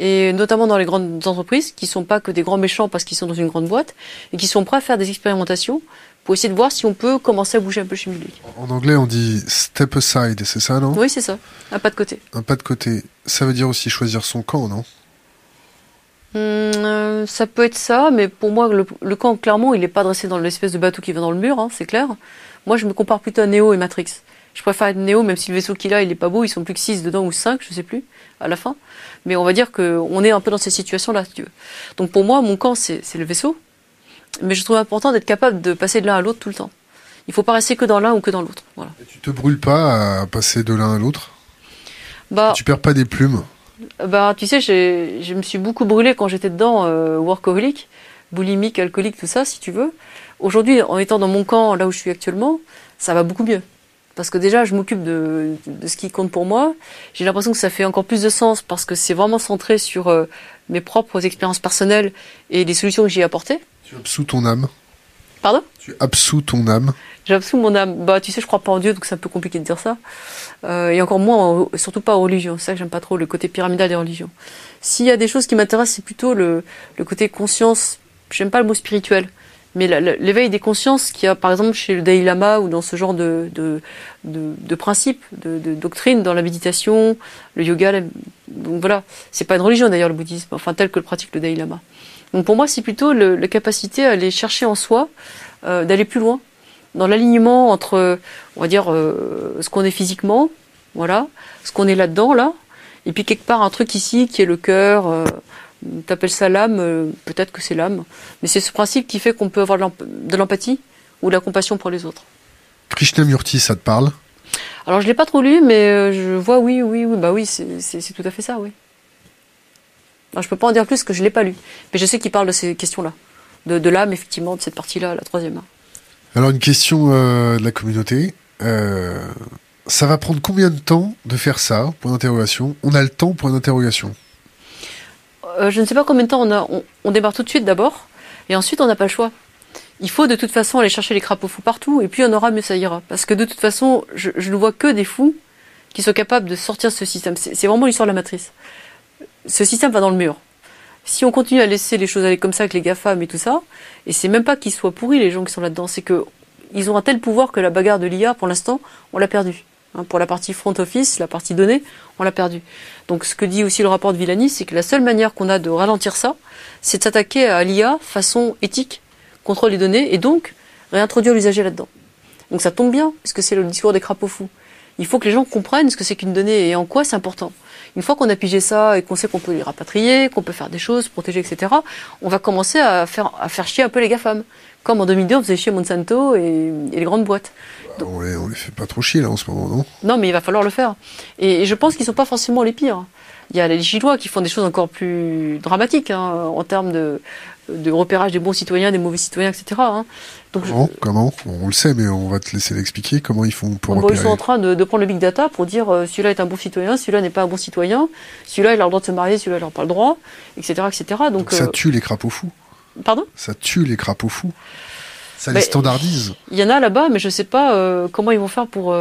Et notamment dans les grandes entreprises, qui sont pas que des grands méchants parce qu'ils sont dans une grande boîte, et qui sont prêts à faire des expérimentations pour essayer de voir si on peut commencer à bouger un peu chez public. En anglais, on dit step aside, c'est ça, non? Oui, c'est ça. Un pas de côté. Un pas de côté. Ça veut dire aussi choisir son camp, non? Hum, euh, ça peut être ça, mais pour moi, le, camp, clairement, il n'est pas dressé dans l'espèce de bateau qui va dans le mur, hein, c'est clair. Moi, je me compare plutôt à Neo et Matrix. Je préfère être Neo, même si le vaisseau qu'il a, il est pas beau, ils sont plus que 6 dedans ou 5, je sais plus, à la fin. Mais on va dire qu'on est un peu dans cette situation-là, si tu veux. Donc pour moi, mon camp, c'est le vaisseau. Mais je trouve important d'être capable de passer de l'un à l'autre tout le temps. Il faut pas rester que dans l'un ou que dans l'autre. Voilà. Et tu te brûles pas à passer de l'un à l'autre? Bah, Tu perds pas des plumes? Bah, tu sais, je me suis beaucoup brûlée quand j'étais dedans, euh, workaholic, boulimique, alcoolique, tout ça, si tu veux. Aujourd'hui, en étant dans mon camp, là où je suis actuellement, ça va beaucoup mieux. Parce que déjà, je m'occupe de, de, ce qui compte pour moi. J'ai l'impression que ça fait encore plus de sens parce que c'est vraiment centré sur euh, mes propres expériences personnelles et les solutions que j'ai apportées. Tu absous ton âme. Pardon? Tu absous ton âme. J'absous mon âme. Bah, tu sais, je crois pas en Dieu, donc c'est un peu compliqué de dire ça. Euh, et encore moins, surtout pas aux religions. C'est ça que j'aime pas trop, le côté pyramidal des religions. S'il y a des choses qui m'intéressent, c'est plutôt le, le côté conscience. J'aime pas le mot spirituel, mais l'éveil des consciences qu'il y a, par exemple, chez le Dalai Lama ou dans ce genre de, de, de, de principes, de, de doctrines, dans la méditation, le yoga. donc voilà. C'est pas une religion d'ailleurs, le bouddhisme, enfin tel que le pratique le Dalai Lama. Donc pour moi, c'est plutôt le, la capacité à aller chercher en soi, euh, d'aller plus loin, dans l'alignement entre, on va dire, euh, ce qu'on est physiquement, voilà, ce qu'on est là-dedans, là, et puis quelque part un truc ici qui est le cœur, euh, t'appelles ça l'âme, euh, peut-être que c'est l'âme, mais c'est ce principe qui fait qu'on peut avoir de l'empathie ou de la compassion pour les autres. Krishnamurti, ça te parle? Alors je l'ai pas trop lu, mais je vois, oui, oui, oui, bah oui, c'est tout à fait ça, oui. Alors, je peux pas en dire plus que je l'ai pas lu, mais je sais qu'il parle de ces questions-là, de, de l'âme, effectivement, de cette partie-là, la troisième. Alors une question euh, de la communauté. Euh, ça va prendre combien de temps de faire ça Point d'interrogation? On a le temps pour une interrogation euh, Je ne sais pas combien de temps on a. On, démarre tout de suite d'abord, et ensuite on n'a pas le choix. Il faut de toute façon aller chercher les crapauds fous partout, et puis on aura mieux ça ira. Parce que de toute façon, je, ne vois que des fous qui sont capables de sortir de ce système. C'est vraiment l'histoire de la matrice. Ce système va dans le mur si on continue à laisser les choses aller comme ça avec les GAFAM et tout ça, et c'est même pas qu'ils soient pourris les gens qui sont là-dedans, c'est que ils ont un tel pouvoir que la bagarre de l'IA, pour l'instant, on l'a perdu. Hein, pour la partie front office, la partie donnée, on l'a perdu. Donc ce que dit aussi le rapport de Villani, c'est que la seule manière qu'on a de ralentir ça, c'est de s'attaquer à l'IA façon éthique, contrôle des données, et donc réintroduire l'usager là-dedans. Donc ça tombe bien, parce que c'est le discours des crapauds fous. Il faut que les gens comprennent ce que c'est qu'une donnée et en quoi c'est important. Une fois qu'on a pigé ça et qu'on sait qu'on peut les rapatrier, qu'on peut faire des choses, protéger, etc., on va commencer à faire, à faire chier un peu les GAFAM. Comme en 2002, on faisait chier Monsanto et, les grandes boîtes. on, les, les fait pas trop chier là en ce moment, non? Non, mais il va falloir le faire. Et, je pense qu'ils sont pas forcément les pires. Il y a les Chinois qui font des choses encore plus dramatiques hein, en termes de, de repérage des bons citoyens, des mauvais citoyens, etc. Hein. Donc, comment, On le sait, mais on va te laisser l'expliquer. Comment ils font pour repérer Ils sont en train de, prendre le big data pour dire euh, celui-là est un bon citoyen, celui-là n'est pas un bon citoyen, celui-là il a le droit de se marier, celui-là il n'a pas le droit, etc. etc. Donc, ça euh, tue les crapauds fous. Pardon Ça tue les crapauds fous. Ça les standardise. Il y en a là-bas, mais je sais pas euh, comment ils vont faire pour.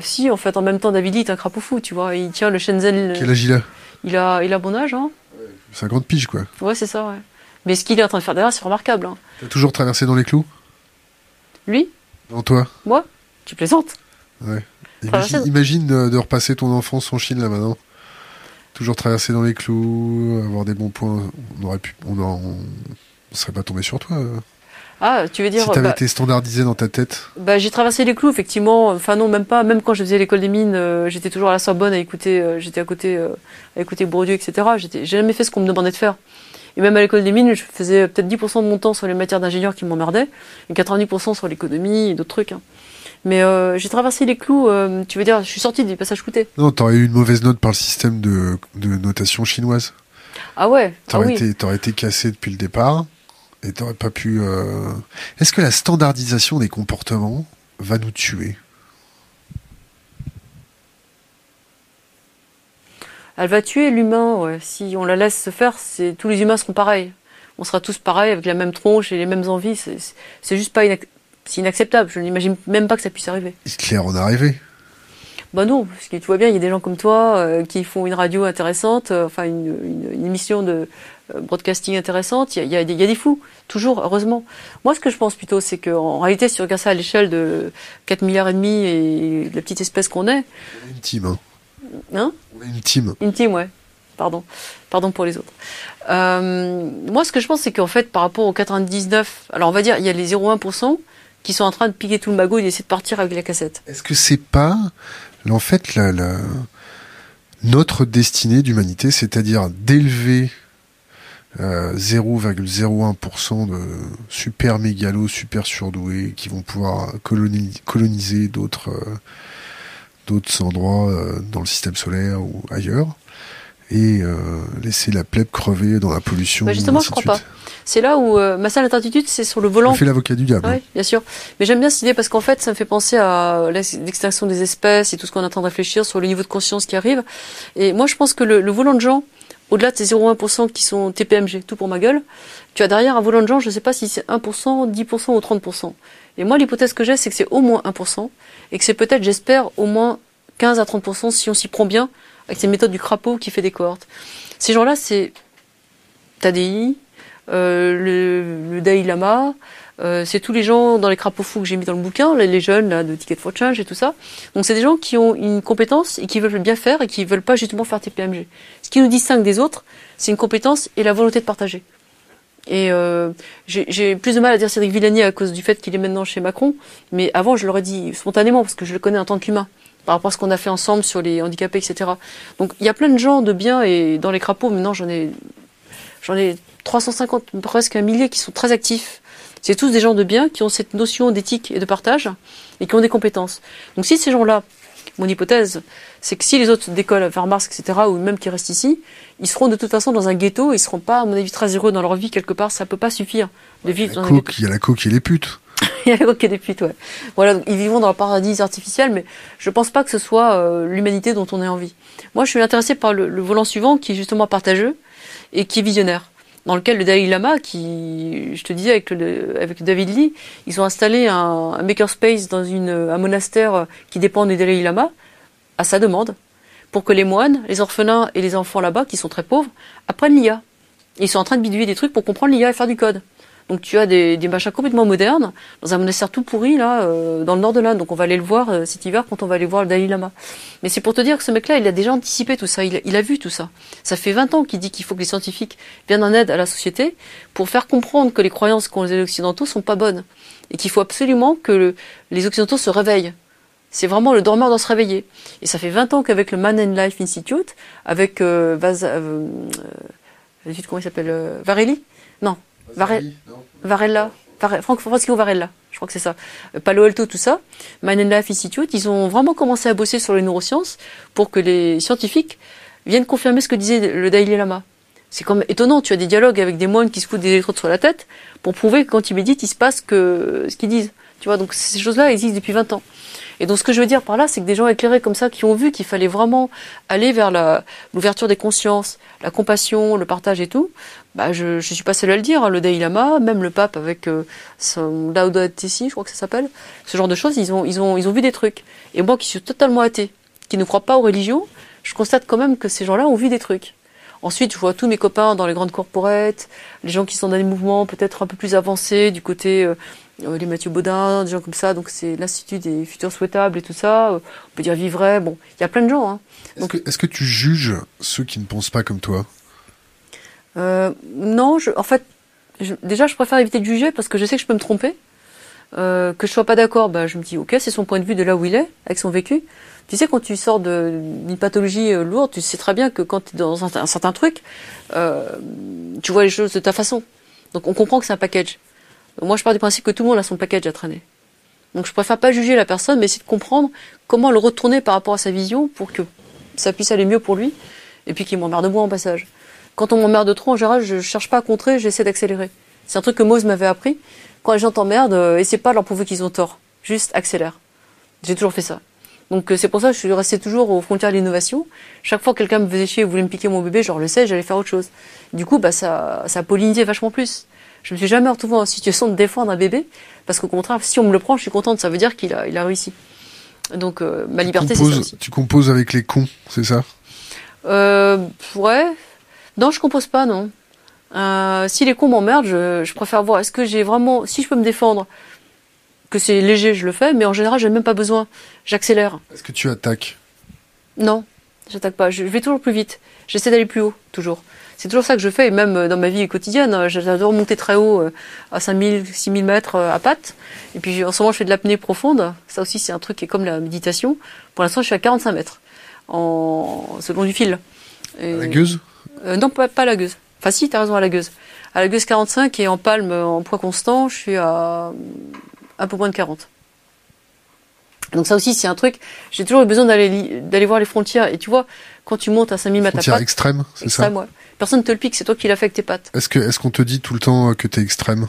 Si, en fait, en même temps, David est un crapaud fou, tu vois. Il tient le Shenzhen. Quel âge il a? Il a, il a bon âge, hein 50 piges, quoi. Ouais, c'est ça, ouais. Mais ce qu'il est en train de faire derrière, c'est remarquable. Hein. T'as toujours traversé dans les clous? Lui? Dans toi? Moi? Tu plaisantes Ouais. Imagine, de, repasser ton enfance en Chine là maintenant. Toujours traverser dans les clous, avoir des bons points. On aurait pu, on, en- on serait pas tombé sur toi. euh. Ah, tu veux dire si t'avais bah, été standardisé dans ta tête. bah, j'ai traversé les clous effectivement. Enfin non, même pas. Même quand je faisais l'école des mines, euh, j'étais toujours à la Sorbonne à écouter. euh, j'étais à côté, euh, à écouter Bourdieu, etc. J'étais, j'ai jamais fait ce qu'on me demandait de faire. Et même à l'école des mines, je faisais peut-être 10% de mon temps sur les matières d'ingénieur qui m'emmerdaient, et 90% sur l'économie et d'autres trucs. hein. Mais euh, j'ai traversé les clous. euh, tu veux dire, je suis sortie du passage clouté. Non, t'aurais eu une mauvaise note par le système de, de notation chinoise. Ah ouais. Ah T'aurais oui. été, t'aurais été cassé depuis le départ et t'aurais pas pu. euh, Est-ce que la standardisation des comportements va nous tuer? Elle va tuer l'humain, ouais. Si on la laisse se faire, c'est tous les humains seront pareils. On sera tous pareils avec la même tronche et les mêmes envies. C'est c'est juste pas inac- c'est inacceptable. Je n'imagine même pas que ça puisse arriver. Hitler en arrivé. Bah non, parce que tu vois bien, il y a des gens comme toi euh, qui font une radio intéressante, euh, enfin une, une- une émission de euh, broadcasting intéressante. Il y a, il y, a des- il y a des fous, toujours, heureusement. Moi, ce que je pense plutôt, c'est qu'en réalité, si on regarde ça à l'échelle de 4 milliards et demi et de la petite espèce qu'on est, On est une team. Hein. Hein, une team. Une team, ouais. Pardon. Pardon pour les autres. Euh, moi, ce que je pense, c'est qu'en fait, par rapport aux 99, alors on va dire, il y a les 0,1% qui sont en train de piquer tout le magot et d'essayer de partir avec la cassette. Est-ce que c'est pas, en fait, la, la- notre destinée d'humanité, c'est-à-dire d'élever euh, 0,01% de super mégalos, super surdoués, qui vont pouvoir coloni- coloniser d'autres euh, d'autres endroits euh, dans le système solaire ou ailleurs, et euh, laisser la plèbe crever dans la pollution. Bah, justement, je de crois suite. C'est là où euh, ma seule incertitude, c'est sur le volant. On fait l'avocat du diable. Oui, bien sûr. Mais j'aime bien cette idée parce qu'en fait, ça me fait penser à l'ex- l'extinction des espèces et tout ce qu'on est en train de réfléchir sur le niveau de conscience qui arrive. Et moi, je pense que le, le volant de gens, au-delà de ces 0,1% qui sont TPMG, tout pour ma gueule, tu as derrière un volant de gens, je ne sais pas si c'est 1%, 10% ou 30%. Et moi, l'hypothèse que j'ai, c'est que c'est au moins 1% et que c'est peut-être, j'espère, au moins 15 à 30% si on s'y prend bien avec ces méthodes du crapaud qui fait des cohortes. Ces gens-là, c'est Tadei, euh, le, Dalai Lama, euh, c'est tous les gens dans les crapauds fous que j'ai mis dans le bouquin, les, jeunes de Ticket for Change et tout ça. Donc c'est des gens qui ont une compétence et qui veulent bien faire et qui veulent pas justement faire TPMG. Ce qui nous distingue des autres, c'est une compétence et la volonté de partager. Et euh, j'ai plus de mal à dire Cédric Villani à cause du fait qu'il est maintenant chez Macron, mais avant je l'aurais dit spontanément parce que je le connais en tant qu'humain par rapport à ce qu'on a fait ensemble sur les handicapés, etc. Donc il y a plein de gens de bien et dans les crapauds maintenant j'en ai j'en ai 350 presque un millier qui sont très actifs. C'est tous des gens de bien qui ont cette notion d'éthique et de partage et qui ont des compétences. Donc si ces gens-là, mon hypothèse, c'est que si les autres décollent vers Mars, etc., ou même qui restent ici, ils seront de toute façon dans un ghetto, ils seront pas, à mon avis, très heureux dans leur vie quelque part. Ça peut pas suffire de vivre dans un ghetto. il y a la coke et les putes. Il y a la coque et des putes, ouais. Voilà, donc ils vivent dans le paradis artificiel, mais je pense pas que ce soit euh, l'humanité dont on ait envie. Moi, je suis intéressé par le, le volant suivant, qui est justement partageux et qui est visionnaire. Dans lequel le Dalai Lama, qui, je te disais, avec, le, avec David Lee, ils ont installé un, un makerspace dans une, un monastère qui dépend du Dalai Lama, à sa demande, pour que les moines, les orphelins et les enfants là-bas, qui sont très pauvres, apprennent l'IA. Ils sont en train de bidouiller des trucs pour comprendre l'IA et faire du code. Donc tu as des, des machins complètement modernes dans un monastère tout pourri là euh, dans le nord de l'Inde. Donc on va aller le voir euh, cet hiver quand on va aller voir le Dalai Lama. Mais c'est pour te dire que ce mec-là, il a déjà anticipé tout ça. Il a, il a vu tout ça. Ça fait 20 ans qu'il dit qu'il faut que les scientifiques viennent en aide à la société pour faire comprendre que les croyances qu'ont les occidentaux sont pas bonnes et qu'il faut absolument que le- les occidentaux se réveillent. C'est vraiment le dormeur doit se réveiller. Et ça fait 20 ans qu'avec le Man and Life Institute, avec euh, Vaz, euh, euh, comment il s'appelle euh, Varelli? Non, Varel- Varela, Vare- Franck Francisco Varela, je crois que c'est ça. Euh, Palo Alto, tout ça. Mind and Life Institute, ils ont vraiment commencé à bosser sur les neurosciences pour que les scientifiques viennent confirmer ce que disait le Dalai Lama. C'est comme étonnant, tu as des dialogues avec des moines qui se foutent des électrodes sur la tête pour prouver que quand ils méditent, il se passe que ce qu'ils disent. Tu vois, donc ces choses-là existent depuis 20 ans. Et donc ce que je veux dire par là, c'est que des gens éclairés comme ça qui ont vu qu'il fallait vraiment aller vers l'ouverture des consciences, la compassion, le partage et tout, bah je ne suis pas seule à le dire. hein. Le Dalai Lama, même le pape avec euh, son Laudato Si, je crois que ça s'appelle, ce genre de choses, ils ont, ils, ont, ils ont vu des trucs. Et moi qui suis totalement athée, qui ne crois pas aux religions, je constate quand même que ces gens-là ont vu des trucs. Ensuite, je vois tous mes copains dans les grandes corporates, les gens qui sont dans des mouvements peut-être un peu plus avancés du côté euh, les Mathieu Baudin, des gens comme ça. Donc c'est l'Institut des futurs souhaitables et tout ça. Euh, on peut dire vivre Bon, il y a plein de gens. Hein. Est-ce que, est que, tu juges ceux qui ne pensent pas comme toi? Euh, Non, je, en fait, déjà je préfère éviter de juger parce que je sais que je peux me tromper. Euh, que je sois pas d'accord, bah, je me dis ok, c'est son point de vue de là où il est, avec son vécu. Tu sais, quand tu sors d'une pathologie euh, lourde, tu sais très bien que quand tu es dans un, un certain truc, euh, tu vois les choses de ta façon. Donc on comprend que c'est un package. Moi, je pars du principe que tout le monde a son package à traîner. Donc je préfère pas juger la personne, mais essayer de comprendre comment le retourner par rapport à sa vision pour que ça puisse aller mieux pour lui, et puis qu'il m'emmerde moins en passage. Quand on m'emmerde trop, en général, je cherche pas à contrer, j'essaie d'accélérer. C'est un truc que Mose m'avait appris. Quand les gens t'emmerdent, euh, essaie pas de leur prouver qu'ils ont tort. Juste accélère. J'ai toujours fait ça. Donc euh, c'est pour ça que je suis restée toujours aux frontières de l'innovation. Chaque fois que quelqu'un me faisait chier et voulait me piquer mon bébé, je le sais, j'allais faire autre chose. Du coup, bah ça, ça pollinisait vachement plus. Je me suis jamais retrouvée en situation de défendre un bébé, parce qu'au contraire, si on me le prend, je suis contente, ça veut dire qu'il a, il a réussi. Donc euh, ma liberté, c'est ça. Aussi. Tu composes avec les cons, c'est ça? Euh, Ouais. Non, je compose pas, non. Euh, si les cons m'emmerdent, je, je, préfère voir. Est-ce que j'ai vraiment, si je peux me défendre, que c'est léger, je le fais, mais en général, j'ai même pas besoin. J'accélère. Est-ce que tu attaques? Non, j'attaque pas. Je vais toujours plus vite. J'essaie d'aller plus haut, toujours. C'est toujours ça que je fais, et même euh, dans ma vie quotidienne. Hein, j'adore monter très haut, euh, à 5000, 6000 mètres à pattes. Et puis en ce moment, je fais de l'apnée profonde. Ça aussi, c'est un truc qui est comme la méditation. Pour l'instant, je suis à 45 mètres, en selon du fil. Et... la gueuse? Non, pas, pas la gueuse. Enfin si, t'as raison, à la gueuse. À la gueuse 45 et en palme, en poids constant, je suis à un peu moins de 40. Donc ça aussi, c'est un truc, j'ai toujours eu besoin d'aller d'aller voir les frontières. Et tu vois, quand tu montes à 5000 mètres à pattes... extrême, c'est ça ouais. Personne te le pique, c'est toi qui l'as fait avec tes pattes. Est-ce que est-ce qu'on te dit tout le temps que t'es extrême?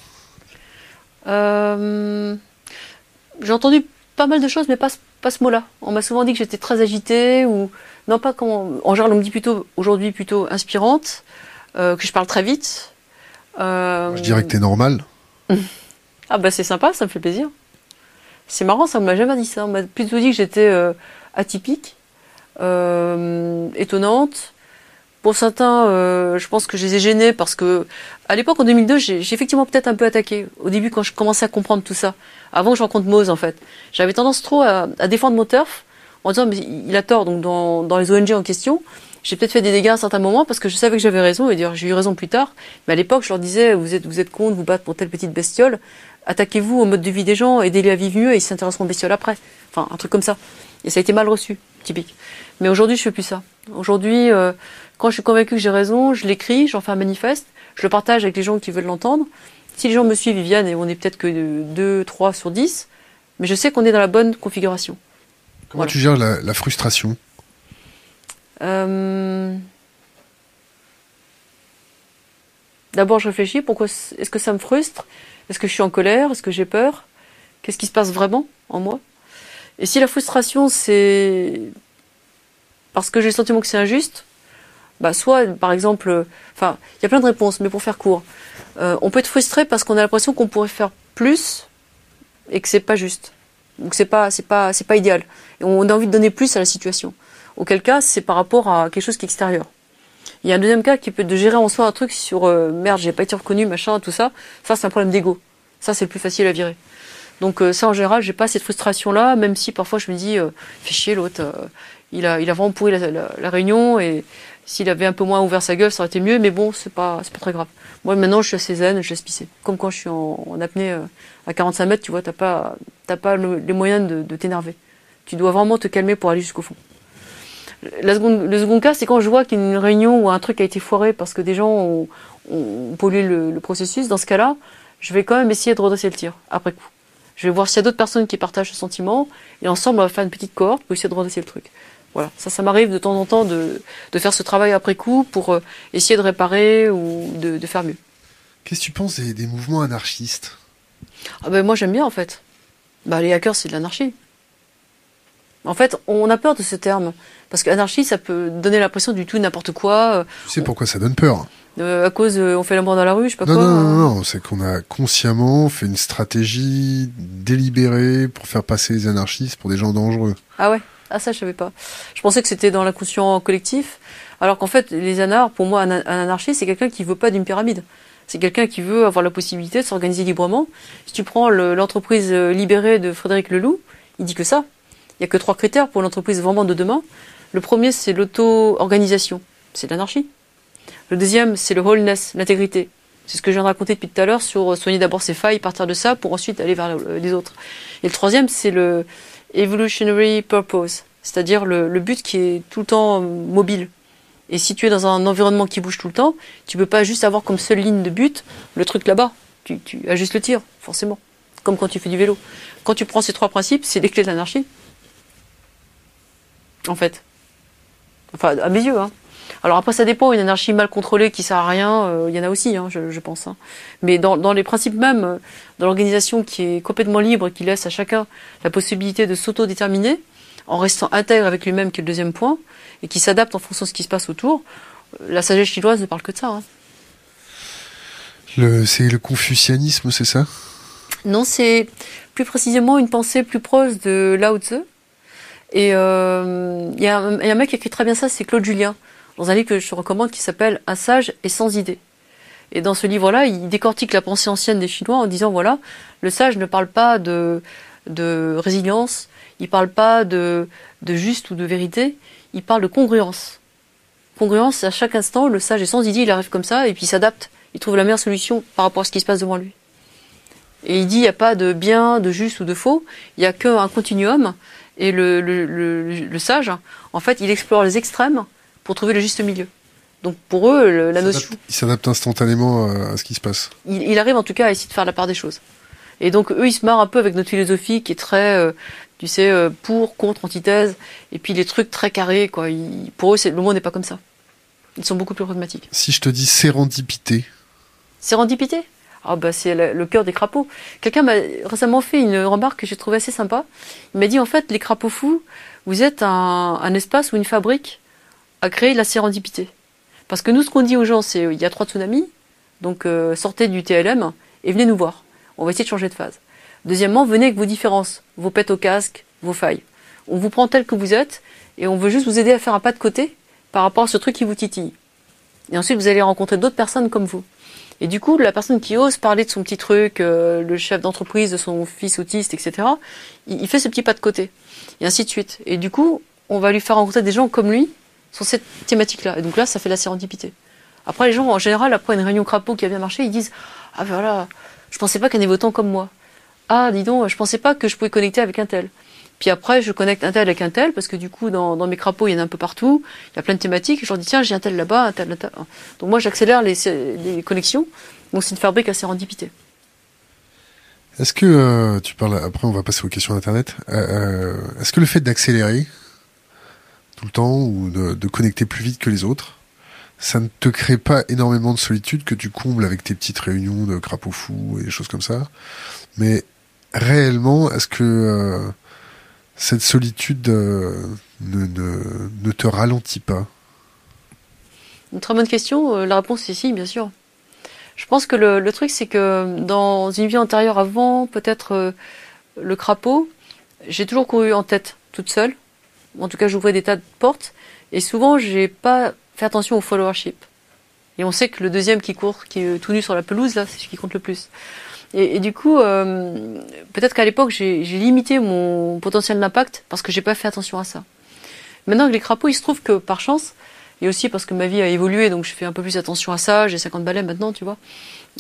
Euh, J'ai entendu pas mal de choses, mais pas, pas ce mot-là. On m'a souvent dit que j'étais très agitée, ou... Non, pas comment... En général, on me dit plutôt, aujourd'hui, plutôt inspirante. Euh, que je parle très vite. Euh... Je dirais que t'es normal. ah bah c'est sympa, ça me fait plaisir. C'est marrant, ça on m'a jamais dit ça. On m'a plutôt dit que j'étais euh, atypique, euh, étonnante. Pour certains, euh, je pense que je les ai gênés parce que à l'époque en 2002, j'ai effectivement peut-être un peu attaqué. Au début, quand je commençais à comprendre tout ça, avant que je rencontre Mose en fait, j'avais tendance trop à, défendre mon turf en disant mais il a tort. Donc dans, les ONG en question, j'ai peut-être fait des dégâts à un certain moment parce que je savais que j'avais raison et dire j'ai eu raison plus tard. Mais à l'époque, je leur disais vous êtes vous êtes con de vous battre pour telle petite bestiole. Attaquez-vous au mode de vie des gens, aidez-les à vivre mieux et ils s'intéresseront aux bestioles après. Enfin, un truc comme ça. Et ça a été mal reçu, typique. Mais aujourd'hui, je fais plus ça. Aujourd'hui, euh, quand je suis convaincu que j'ai raison, je l'écris, j'en fais un manifeste, je le partage avec les gens qui veulent l'entendre. Si les gens me suivent, ils viennent et on est peut-être que 2, 3 sur 10, mais je sais qu'on est dans la bonne configuration. Comment tu gères la, la frustration? Euh... D'abord, je réfléchis. Pourquoi est-ce que ça me frustre? Est-ce que je suis en colère? Est-ce que j'ai peur? Qu'est-ce qui se passe vraiment en moi? Et si la frustration, c'est parce que j'ai le sentiment que c'est injuste, bah soit, par exemple, enfin, il y a plein de réponses, mais pour faire court, euh, on peut être frustré parce qu'on a l'impression qu'on pourrait faire plus et que c'est pas juste, donc c'est pas, c'est pas, c'est pas idéal. Et on a envie de donner plus à la situation. Auquel cas, c'est par rapport à quelque chose qui est extérieur. Il y a un deuxième cas qui peut être de gérer en soi un truc sur euh, merde, j'ai pas été reconnu, machin, tout ça. Ça, c'est un problème d'ego. Ça, c'est le plus facile à virer. Donc euh, ça, en général, j'ai pas cette frustration-là, même si parfois je me dis, euh, fais chier l'autre, euh, il a, il a vraiment pourri la, la, réunion et s'il avait un peu moins ouvert sa gueule, ça aurait été mieux. Mais bon, c'est pas, c'est pas très grave. Moi, maintenant, je suis assez zen, je laisse pisser. Comme quand je suis en, apnée à 45 mètres, tu vois, t'as pas, t'as pas le, les moyens de, de t'énerver. Tu dois vraiment te calmer pour aller jusqu'au fond. La seconde, le second cas, c'est quand je vois qu'il y a une réunion ou un truc a été foiré parce que des gens ont, ont pollué le, le, processus. Dans ce cas-là, je vais quand même essayer de redresser le tir après coup. Je vais voir s'il y a d'autres personnes qui partagent ce sentiment et ensemble on va faire une petite cohorte pour essayer de redresser le truc. Voilà, ça, ça m'arrive de temps en temps de, de faire ce travail après coup pour euh, essayer de réparer ou de, de faire mieux. Qu'est-ce que tu penses des, des mouvements anarchistes? Ah ben moi j'aime bien en fait. Bah les hackers c'est de l'anarchie. En fait, on a peur de ce terme parce qu'anarchie, ça peut donner l'impression du tout n'importe quoi. Tu sais pourquoi ça donne peur euh, À cause, euh, on fait l'amour dans la rue, je sais pas non, quoi. Non, non, non, c'est qu'on a consciemment fait une stratégie délibérée pour faire passer les anarchistes pour des gens dangereux. Ah ouais Ah ça, je savais pas. Je pensais que c'était dans l'inconscient collectif, alors qu'en fait, les anards, pour moi, un, un anarchiste, c'est quelqu'un qui veut pas d'une pyramide. C'est quelqu'un qui veut avoir la possibilité de s'organiser librement. Si tu prends l'entreprise libérée de Frédéric Leloup, il dit que ça. Il n'y a que trois critères pour l'entreprise vraiment de demain. Le premier, c'est l'auto-organisation. C'est l'anarchie. Le deuxième, c'est le wholeness, l'intégrité. C'est ce que je viens de raconter depuis tout à l'heure sur soigner d'abord ses failles, partir de ça pour ensuite aller vers les autres. Et le troisième, c'est le evolutionary purpose, c'est-à-dire le, but qui est tout le temps mobile. Et si tu es dans un environnement qui bouge tout le temps, tu peux pas juste avoir comme seule ligne de but le truc là-bas. Tu, tu ajustes le tir, forcément. Comme quand tu fais du vélo. Quand tu prends ces trois principes, c'est les clés de l'anarchie. En fait. Enfin, à mes yeux, hein. Alors après, ça dépend. Une anarchie mal contrôlée qui sert à rien, euh, il y en a aussi, hein, je, pense. Hein. Mais dans, dans, les principes même, euh, dans l'organisation qui est complètement libre, qui laisse à chacun la possibilité de s'autodéterminer, en restant intègre avec lui-même, qui est le deuxième point, et qui s'adapte en fonction de ce qui se passe autour, euh, la sagesse chinoise ne parle que de ça. Hein. c'est le confucianisme, c'est ça? Non, c'est plus précisément une pensée plus proche de Lao Tzu. Et il y, y, a un mec qui écrit très bien ça, c'est Claude Julien dans un livre que je recommande qui s'appelle Un sage et sans idée. Et dans ce livre-là, il décortique la pensée ancienne des Chinois en disant voilà, le sage ne parle pas de, de résilience, il parle pas de, de juste ou de vérité, il parle de congruence. Congruence, à chaque instant, le sage est sans idée, il arrive comme ça et puis il s'adapte, il trouve la meilleure solution par rapport à ce qui se passe devant lui. Et il dit il n'y a pas de bien, de juste ou de faux, il n'y a qu'un continuum. Et le, le, le, sage, en fait, il explore les extrêmes pour trouver le juste milieu. Donc pour eux, la notion... Il s'adapte instantanément euh, à ce qui se passe. Il, arrive en tout cas à essayer de faire la part des choses. Et donc eux, ils se marrent un peu avec notre philosophie qui est très, euh, tu sais, euh, pour, contre, antithèse, et puis les trucs très carrés, quoi. pour eux, le monde n'est pas comme ça. Ils sont beaucoup plus pragmatiques. Si je te dis sérendipité. Sérendipité? Ah bah c'est le, cœur des crapauds. Quelqu'un m'a récemment fait une remarque que j'ai trouvée assez sympa. Il m'a dit en fait les crapauds fous, vous êtes un, espace ou une fabrique à créer la sérendipité. Parce que nous, ce qu'on dit aux gens, c'est il y a trois tsunamis, donc euh, sortez du TLM et venez nous voir. On va essayer de changer de phase. Deuxièmement, venez avec vos différences, vos pets au casque, vos failles. On vous prend tel que vous êtes et on veut juste vous aider à faire un pas de côté par rapport à ce truc qui vous titille. Et ensuite, vous allez rencontrer d'autres personnes comme vous. Et du coup, la personne qui ose parler de son petit truc, euh, le chef d'entreprise de son fils autiste, etc., il, fait ce petit pas de côté. Et ainsi de suite. Et du coup, on va lui faire rencontrer des gens comme lui, sur cette thématique-là. Et donc là, ça fait la sérendipité. Après, les gens, en général, après une réunion crapaud qui a bien marché, ils disent Ah ben voilà, je pensais pas qu'un évotant comme moi. Ah, dis donc, je pensais pas que je pouvais connecter avec un tel. Puis après, je connecte un tel avec un tel, parce que du coup, dans, mes crapauds, il y en a un peu partout, il y a plein de thématiques, je leur dis Tiens, j'ai un tel là-bas, un tel, un tel. Donc moi, j'accélère les, les, connexions. Donc c'est une fabrique à sérendipité. Est-ce que euh, tu parles après on va passer aux questions d'internet. Euh, euh, est-ce que le fait d'accélérer tout le temps ou de, connecter plus vite que les autres, ça ne te crée pas énormément de solitude que tu combles avec tes petites réunions de crapauds fous et des choses comme ça? Mais réellement, est-ce que euh, cette solitude euh, ne, te ralentit pas Une très bonne question. Euh, la réponse est si, bien sûr. Je pense que le, truc, c'est que dans une vie antérieure avant, peut-être le crapaud, j'ai toujours couru en tête, toute seule en tout cas j'ouvrais des tas de portes, et souvent j'ai pas fait attention au followership. Et on sait que le deuxième qui court, qui est tout nu sur la pelouse, là, c'est ce qui compte le plus. Et, du coup, euh, peut-être qu'à l'époque, j'ai limité mon potentiel d'impact parce que j'ai pas fait attention à ça. Maintenant avec les crapauds, il se trouve que par chance, et aussi parce que ma vie a évolué, donc je fais un peu plus attention à ça, j'ai 50 balais maintenant, tu vois.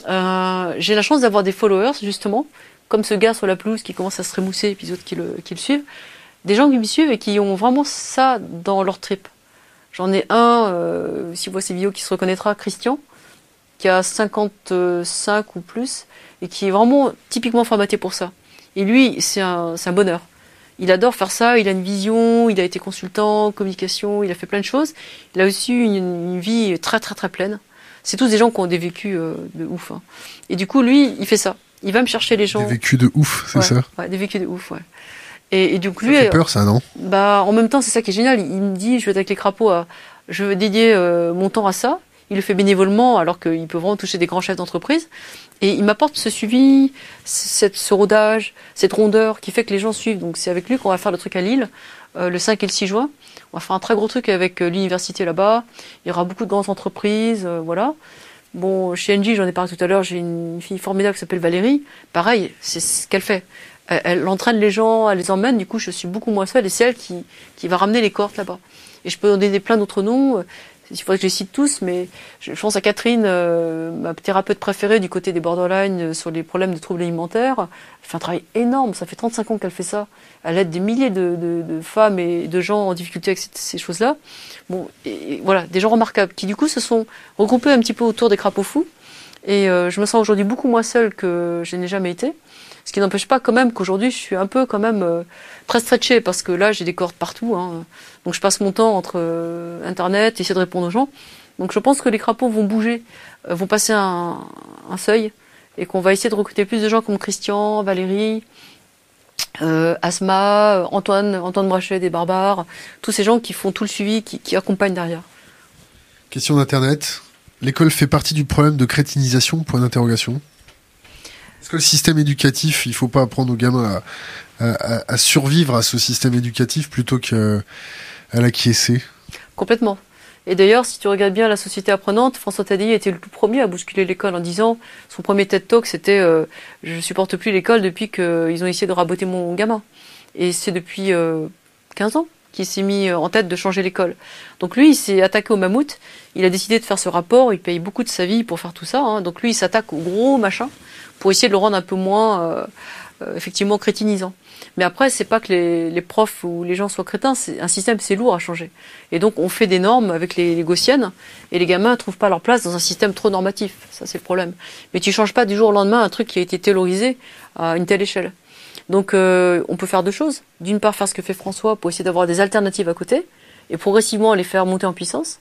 Euh, j'ai la chance d'avoir des followers, justement, comme ce gars sur la pelouse qui commence à se remousser et puis les autres qui le, qui le suivent des gens qui me suivent et qui ont vraiment ça dans leur trip. J'en ai un, euh, si vous voyez ces vidéos, qui se reconnaîtra, Christian, qui a 55 ou plus, et qui est vraiment typiquement formaté pour ça. Et lui, c'est un, un bonheur. Il adore faire ça, il a une vision, il a été consultant, communication, il a fait plein de choses. Il a aussi une, une vie très très très pleine. C'est tous des gens qui ont des vécus euh, de ouf. Hein. Et du coup, lui, il fait ça. Il va me chercher les gens. Des vécus de ouf, c'est ça? Ouais, des vécus de ouf, ouais. Et, et coup, lui, ça fait peur, ça, non? Bah, en même temps, c'est ça qui est génial. Il me dit, je vais être avec les crapauds, à, je veux dédier euh, mon temps à ça. Il le fait bénévolement, alors qu'il peut vraiment toucher des grands chefs d'entreprise. Et il m'apporte ce suivi, ce rodage, cette rondeur qui fait que les gens suivent. Donc, c'est avec lui qu'on va faire le truc à Lille, euh, le 5 et le 6 juin. On va faire un très gros truc avec euh, l'université là-bas. Il y aura beaucoup de grandes entreprises, voilà. Bon, chez Engie, j'en ai parlé tout à l'heure, j'ai une fille formidable qui s'appelle Valérie. Pareil, c'est ce qu'elle fait. Elle, entraîne les gens, elle les emmène, du coup, je suis beaucoup moins seule et c'est elle qui, qui va ramener les cohortes là-bas. Et je peux donner plein d'autres noms. Il faudrait que je les cite tous, mais je pense à Catherine, euh, ma thérapeute préférée du côté des borderline euh, sur les problèmes de troubles alimentaires. Elle fait un travail énorme, ça fait 35 ans qu'elle fait ça. Elle aide des milliers de, femmes et de gens en difficulté avec ces, choses-là. Bon, et, voilà, des gens remarquables qui du coup se sont regroupés un petit peu autour des crapauds fous. Et euh, je me sens aujourd'hui beaucoup moins seule que je n'ai jamais été. Ce qui n'empêche pas quand même qu'aujourd'hui je suis un peu quand même très stretchée parce que là j'ai des cordes partout. Hein. Donc je passe mon temps entre euh, internet, essayer de répondre aux gens. Donc je pense que les crapauds vont bouger, euh, vont passer un, un seuil et qu'on va essayer de recruter plus de gens comme Christian, Valérie, euh, Asma, Antoine, Antoine Brachet des Barbares, tous ces gens qui font tout le suivi, qui, qui accompagnent derrière. Question d'internet. L'école fait partie du problème de crétinisation? Point d'interrogation. Est-ce que le système éducatif, il faut pas apprendre aux gamins à, survivre à ce système éducatif plutôt qu'à l'acquiescer Complètement. Et d'ailleurs, si tu regardes bien la société apprenante, François Tadei était le tout premier à bousculer l'école en disant son premier TED Talk, c'était euh, je supporte plus l'école depuis qu'ils ont essayé de raboter mon gamin. Et c'est depuis euh, 15 ans qu'il s'est mis en tête de changer l'école. Donc lui, il s'est attaqué au mammouth. Il a décidé de faire ce rapport. Il paye beaucoup de sa vie pour faire tout ça. Hein. Donc lui, il s'attaque au gros machin pour essayer de le rendre un peu moins euh, euh, effectivement crétinisant. Mais après, c'est pas que les, les, profs ou les gens soient crétins. C'est un système, c'est lourd à changer. Et donc, on fait des normes avec les, les gaussiennes, et les gamins trouvent pas leur place dans un système trop normatif. Ça, c'est le problème. Mais tu changes pas du jour au lendemain un truc qui a été théorisé à une telle échelle. Donc, euh, on peut faire deux choses. D'une part, faire ce que fait François pour essayer d'avoir des alternatives à côté, et progressivement les faire monter en puissance.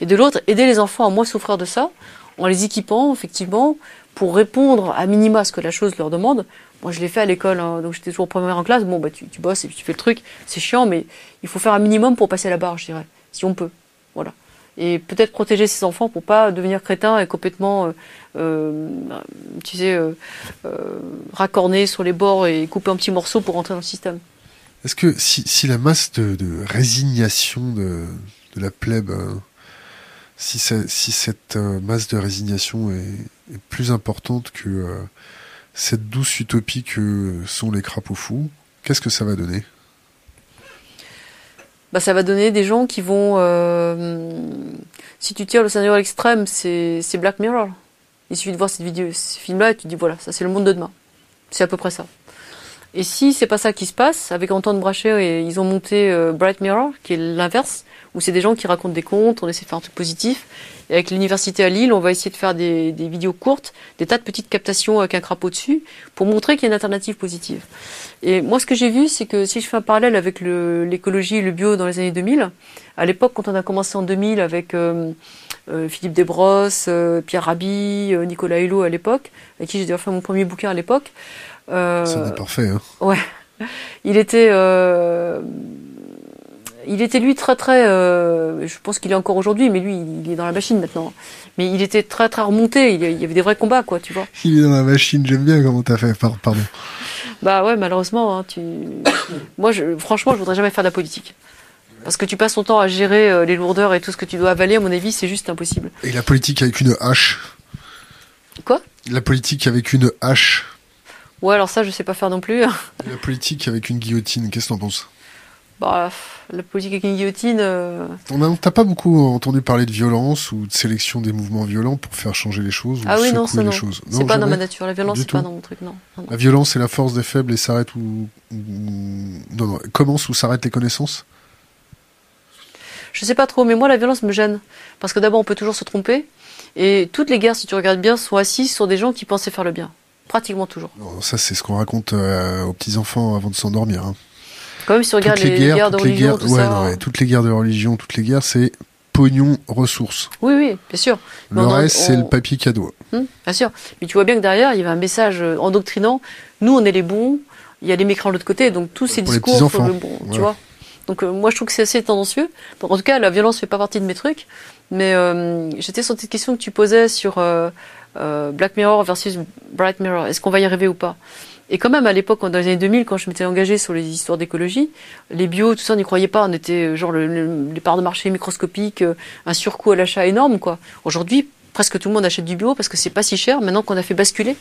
Et de l'autre, aider les enfants à moins souffrir de ça, en les équipant, effectivement, pour répondre à minima ce que la chose leur demande. Moi, je l'ai fait à l'école, hein, donc j'étais toujours première en classe. Bon, bah, tu, bosses et tu fais le truc. C'est chiant, mais il faut faire un minimum pour passer la barre, je dirais, si on peut. Voilà. Et peut-être protéger ses enfants pour pas devenir crétin et complètement, euh, euh, tu sais, euh, euh, sur les bords et couper en petits morceaux pour rentrer dans le système. Est-ce que si, la masse de, résignation de, la plèbe, euh, si, cette euh, masse de résignation est, est plus importante que euh, cette douce utopie que sont les crapauds fous, qu'est-ce que ça va donner? Bah, ça va donner des gens qui vont. Euh, si tu tires le scénario à l'extrême, c'est Black Mirror. Il suffit de voir cette vidéo, ce film-là, et tu te dis voilà, ça c'est le monde de demain. C'est à peu près ça. Et si c'est pas ça qui se passe, avec Antoine Brachet, ils ont monté euh, Bright Mirror, qui est l'inverse, où c'est des gens qui racontent des contes, on essaie de faire un truc positif. Et avec l'université à Lille, on va essayer de faire des, vidéos courtes, des tas de petites captations avec un crapaud dessus, pour montrer qu'il y a une alternative positive. Et moi, ce que j'ai vu, c'est que si je fais un parallèle avec l'écologie et le bio dans les années 2000, à l'époque, quand on a commencé en 2000 avec euh, euh, Philippe Desbrosses, Pierre Rabhi, Nicolas Hulot à l'époque, avec qui j'ai d'ailleurs fait mon premier bouquin à l'époque. Euh, Ça n'est parfait. Hein. Ouais. Il était il était lui très très, euh, je pense qu'il est encore aujourd'hui, mais lui il est dans la machine maintenant. Mais il était très très remonté, il y avait des vrais combats quoi, tu vois. Il est dans la machine, j'aime bien comment t'as fait, pardon. Bah ouais, malheureusement, hein, tu... moi je, franchement je voudrais jamais faire de la politique. Parce que tu passes ton temps à gérer euh, les lourdeurs et tout ce que tu dois avaler, à mon avis c'est juste impossible. Et la politique avec une hache Quoi? La politique avec une hache. Ouais alors ça je sais pas faire non plus. La politique avec une guillotine, qu'est-ce que t'en penses? Bah, la politique avec une guillotine. Euh... On t'a pas beaucoup entendu parler de violence ou de sélection des mouvements violents pour faire changer les choses ou ah oui, non, les choses? C'est pas dans ma nature. La violence, c'est pas dans mon truc, non. La violence, c'est la force des faibles et s'arrête où... Non, non. Commence ou s'arrête les connaissances? Je sais pas trop, mais moi, la violence me gêne. Parce que d'abord, on peut toujours se tromper. Et toutes les guerres, si tu regardes bien, sont assises sur des gens qui pensaient faire le bien. Pratiquement toujours. Non, ça, c'est ce qu'on raconte euh, aux petits-enfants avant de s'endormir. Hein. Quand même, si tu regardes les, les, guerres, de religion, guerres, tout ouais, ça. non, ouais, toutes les guerres de religion, toutes les guerres, c'est pognon, ressources. Oui, oui, bien sûr. Le reste, on- c'est le papier cadeau. Hum, bien sûr. Mais tu vois bien que derrière, il y avait un message euh, endoctrinant. Nous, on est les bons. Il y a les mécrans de l'autre côté. Donc tous ces Pour discours sur le bon, tu vois. Donc euh, moi, je trouve que c'est assez tendancieux. En tout cas, la violence fait pas partie de mes trucs. Mais euh, j'étais sur cette question que tu posais sur euh, euh, Black Mirror versus Bright Mirror. Est-ce qu'on va y arriver ou pas? Et quand même, à l'époque, dans les années 2000, quand je m'étais engagée sur les histoires d'écologie, les bio, tout ça, on n'y croyait pas. On était euh, genre le, le- les parts de marché microscopiques, euh, un surcoût à l'achat énorme, quoi. Aujourd'hui, presque tout le monde achète du bio parce que c'est pas si cher maintenant qu'on a fait basculer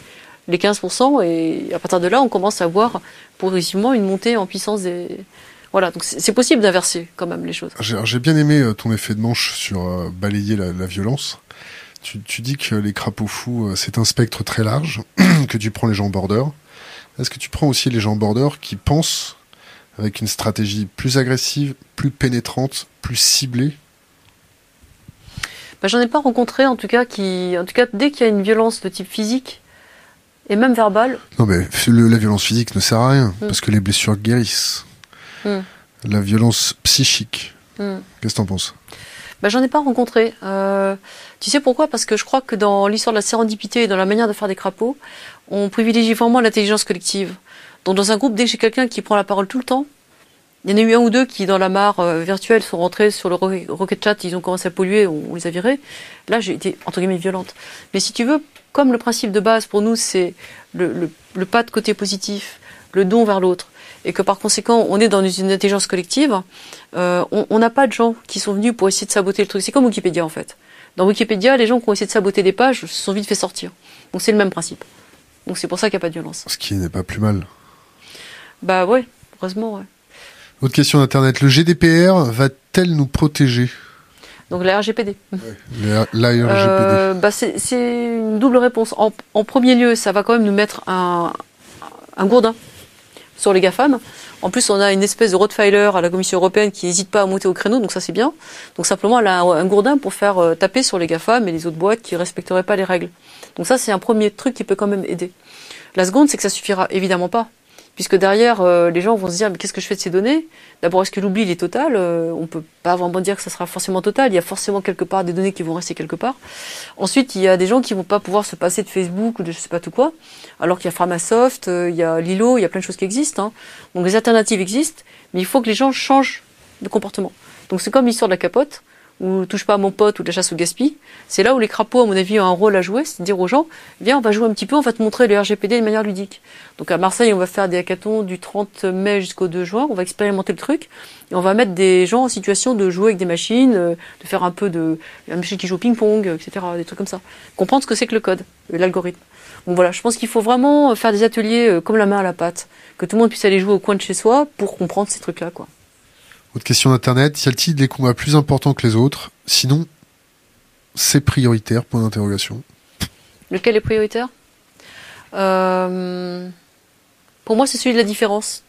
les 15% et à partir de là, on commence à voir progressivement une montée en puissance des. Voilà, donc c'est possible d'inverser quand même les choses. J'ai bien aimé ton effet de manche sur balayer la, violence. Tu, tu, dis que les crapauds fous, euh, c'est un spectre très large, que tu prends les gens border. Est-ce que tu prends aussi les gens border qui pensent avec une stratégie plus agressive, plus pénétrante, plus ciblée? Bah, J'en ai pas rencontré en tout cas qui, en tout cas dès qu'il y a une violence de type physique, et même verbal. Non, mais la violence physique ne sert à rien, mm. parce que les blessures guérissent. Mm. La violence psychique. Mm. Qu'est-ce que t'en penses? Bah, J'en ai pas rencontré. Euh, tu sais pourquoi? Parce que je crois que dans l'histoire de la sérendipité et dans la manière de faire des crapauds, on privilégie vraiment l'intelligence collective. Donc dans un groupe, dès que j'ai quelqu'un qui prend la parole tout le temps, il y en a eu un ou deux qui, dans la mare euh, virtuelle, sont rentrés sur le Rocket Chat, ils ont commencé à polluer, on les a virés. Là, j'ai été, entre guillemets, violente. Mais si tu veux, comme le principe de base pour nous, c'est le, pas de côté positif, le don vers l'autre, et que par conséquent, on est dans une intelligence collective, euh, on n'a pas de gens qui sont venus pour essayer de saboter le truc. C'est comme Wikipédia, en fait. Dans Wikipédia, les gens qui ont essayé de saboter des pages se sont vite fait sortir. Donc c'est le même principe. Donc c'est pour ça qu'il n'y a pas de violence. Ce qui n'est pas plus mal. Bah ouais, heureusement, ouais. Autre question d'Internet. Le GDPR va-t-elle nous protéger? Donc la RGPD. la, RGPD. Euh, bah c'est une double réponse. En, premier lieu, ça va quand même nous mettre un, un gourdin sur les GAFAM. En plus, on a une espèce de Rottweiler à la Commission européenne qui n'hésite pas à monter au créneau, donc ça c'est bien. Donc simplement, elle a un, gourdin pour faire euh, taper sur les GAFAM et les autres boîtes qui respecteraient pas les règles. Donc ça, c'est un premier truc qui peut quand même aider. La seconde, c'est que ça suffira évidemment pas puisque derrière, euh, les gens vont se dire, mais qu'est-ce que je fais de ces données? D'abord, est-ce que l'oubli est total? Euh, On peut pas vraiment dire que ça sera forcément total. Il y a forcément quelque part des données qui vont rester quelque part. Ensuite, il y a des gens qui vont pas pouvoir se passer de Facebook ou de je sais pas tout quoi, alors qu'il y a Framasoft, euh, il y a Lilo, il y a plein de choses qui existent. Hein. Donc les alternatives existent, mais il faut que les gens changent de comportement. Donc c'est comme l'histoire de la capote ou touche pas à mon pote ou de la chasse au gaspille, c'est là où les crapauds, à mon avis, ont un rôle à jouer, c'est de dire aux gens, viens, on va jouer un petit peu, on va te montrer le RGPD de manière ludique. Donc à Marseille, on va faire des hackathons du 30 mai jusqu'au 2 juin, on va expérimenter le truc, et on va mettre des gens en situation de jouer avec des machines, euh, de faire un peu de, la machine qui joue au ping-pong, etc., des trucs comme ça. Comprendre ce que c'est que le code, l'algorithme. Donc voilà, je pense qu'il faut vraiment faire des ateliers euh, comme la main à la pâte, que tout le monde puisse aller jouer au coin de chez soi pour comprendre ces trucs-là, quoi. Autre question d'Internet, y a-t-il des combats plus importants que les autres Sinon, c'est prioritaire, point d'interrogation. Lequel est prioritaire? Euh, Pour moi, c'est celui de la différence.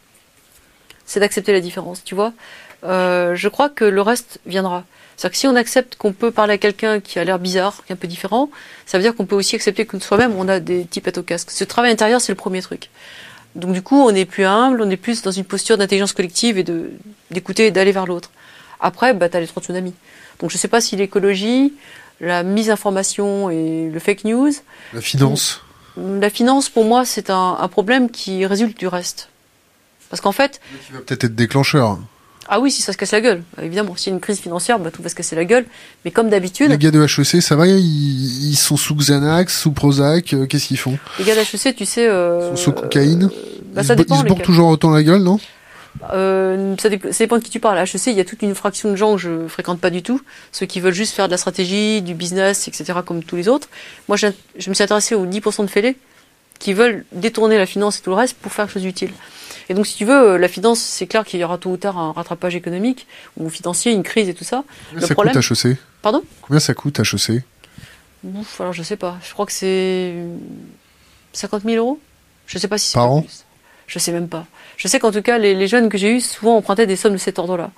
C'est d'accepter la différence, tu vois. Euh, je crois que le reste viendra. C'est-à-dire que si on accepte qu'on peut parler à quelqu'un qui a l'air bizarre, qui est un peu différent, ça veut dire qu'on peut aussi accepter que soi-même, on a des types au casque. Ce travail intérieur, c'est le premier truc. Donc du coup, on est plus humble, on est plus dans une posture d'intelligence collective et de d'écouter et d'aller vers l'autre. Après, bah, t'as les trois tsunamis. Donc je sais pas si l'écologie, la mise information et le fake news. La finance. La finance, pour moi, c'est un, un, problème qui résulte du reste. Parce qu'en fait. Qui va peut-être être déclencheur. Ah oui, si ça se casse la gueule. Évidemment, s'il y a une crise financière, bah, tout va se casser la gueule. Mais comme d'habitude. Les gars de HEC, ça va ils, sont sous Xanax, sous Prozac, euh, qu'est-ce qu'ils font Les gars de HEC, tu sais. Euh, ils sont sous cocaïne euh, bah, ça dépend, Ils se bourrent toujours autant la gueule, non euh, ça, dépend, de qui tu parles. À HEC, il y a toute une fraction de gens que je fréquente pas du tout, ceux qui veulent juste faire de la stratégie, du business, etc., comme tous les autres. Moi, je, je me suis intéressé aux 10% de fêlés qui veulent détourner la finance et tout le reste pour faire quelque chose d'utile. Et donc, si tu veux, euh, la finance, c'est clair qu'il y aura tôt ou tard un rattrapage économique ou financier, une crise et tout ça. Combien ça problème... coûte HEC Pardon Combien ça coûte HEC Ouf, alors je sais pas. Je crois que c'est 50 000 euros. Je sais pas si c'est par an. Plus. Je sais même pas. Je sais qu'en tout cas, les, jeunes que j'ai eus souvent empruntaient des sommes de cet ordre-là.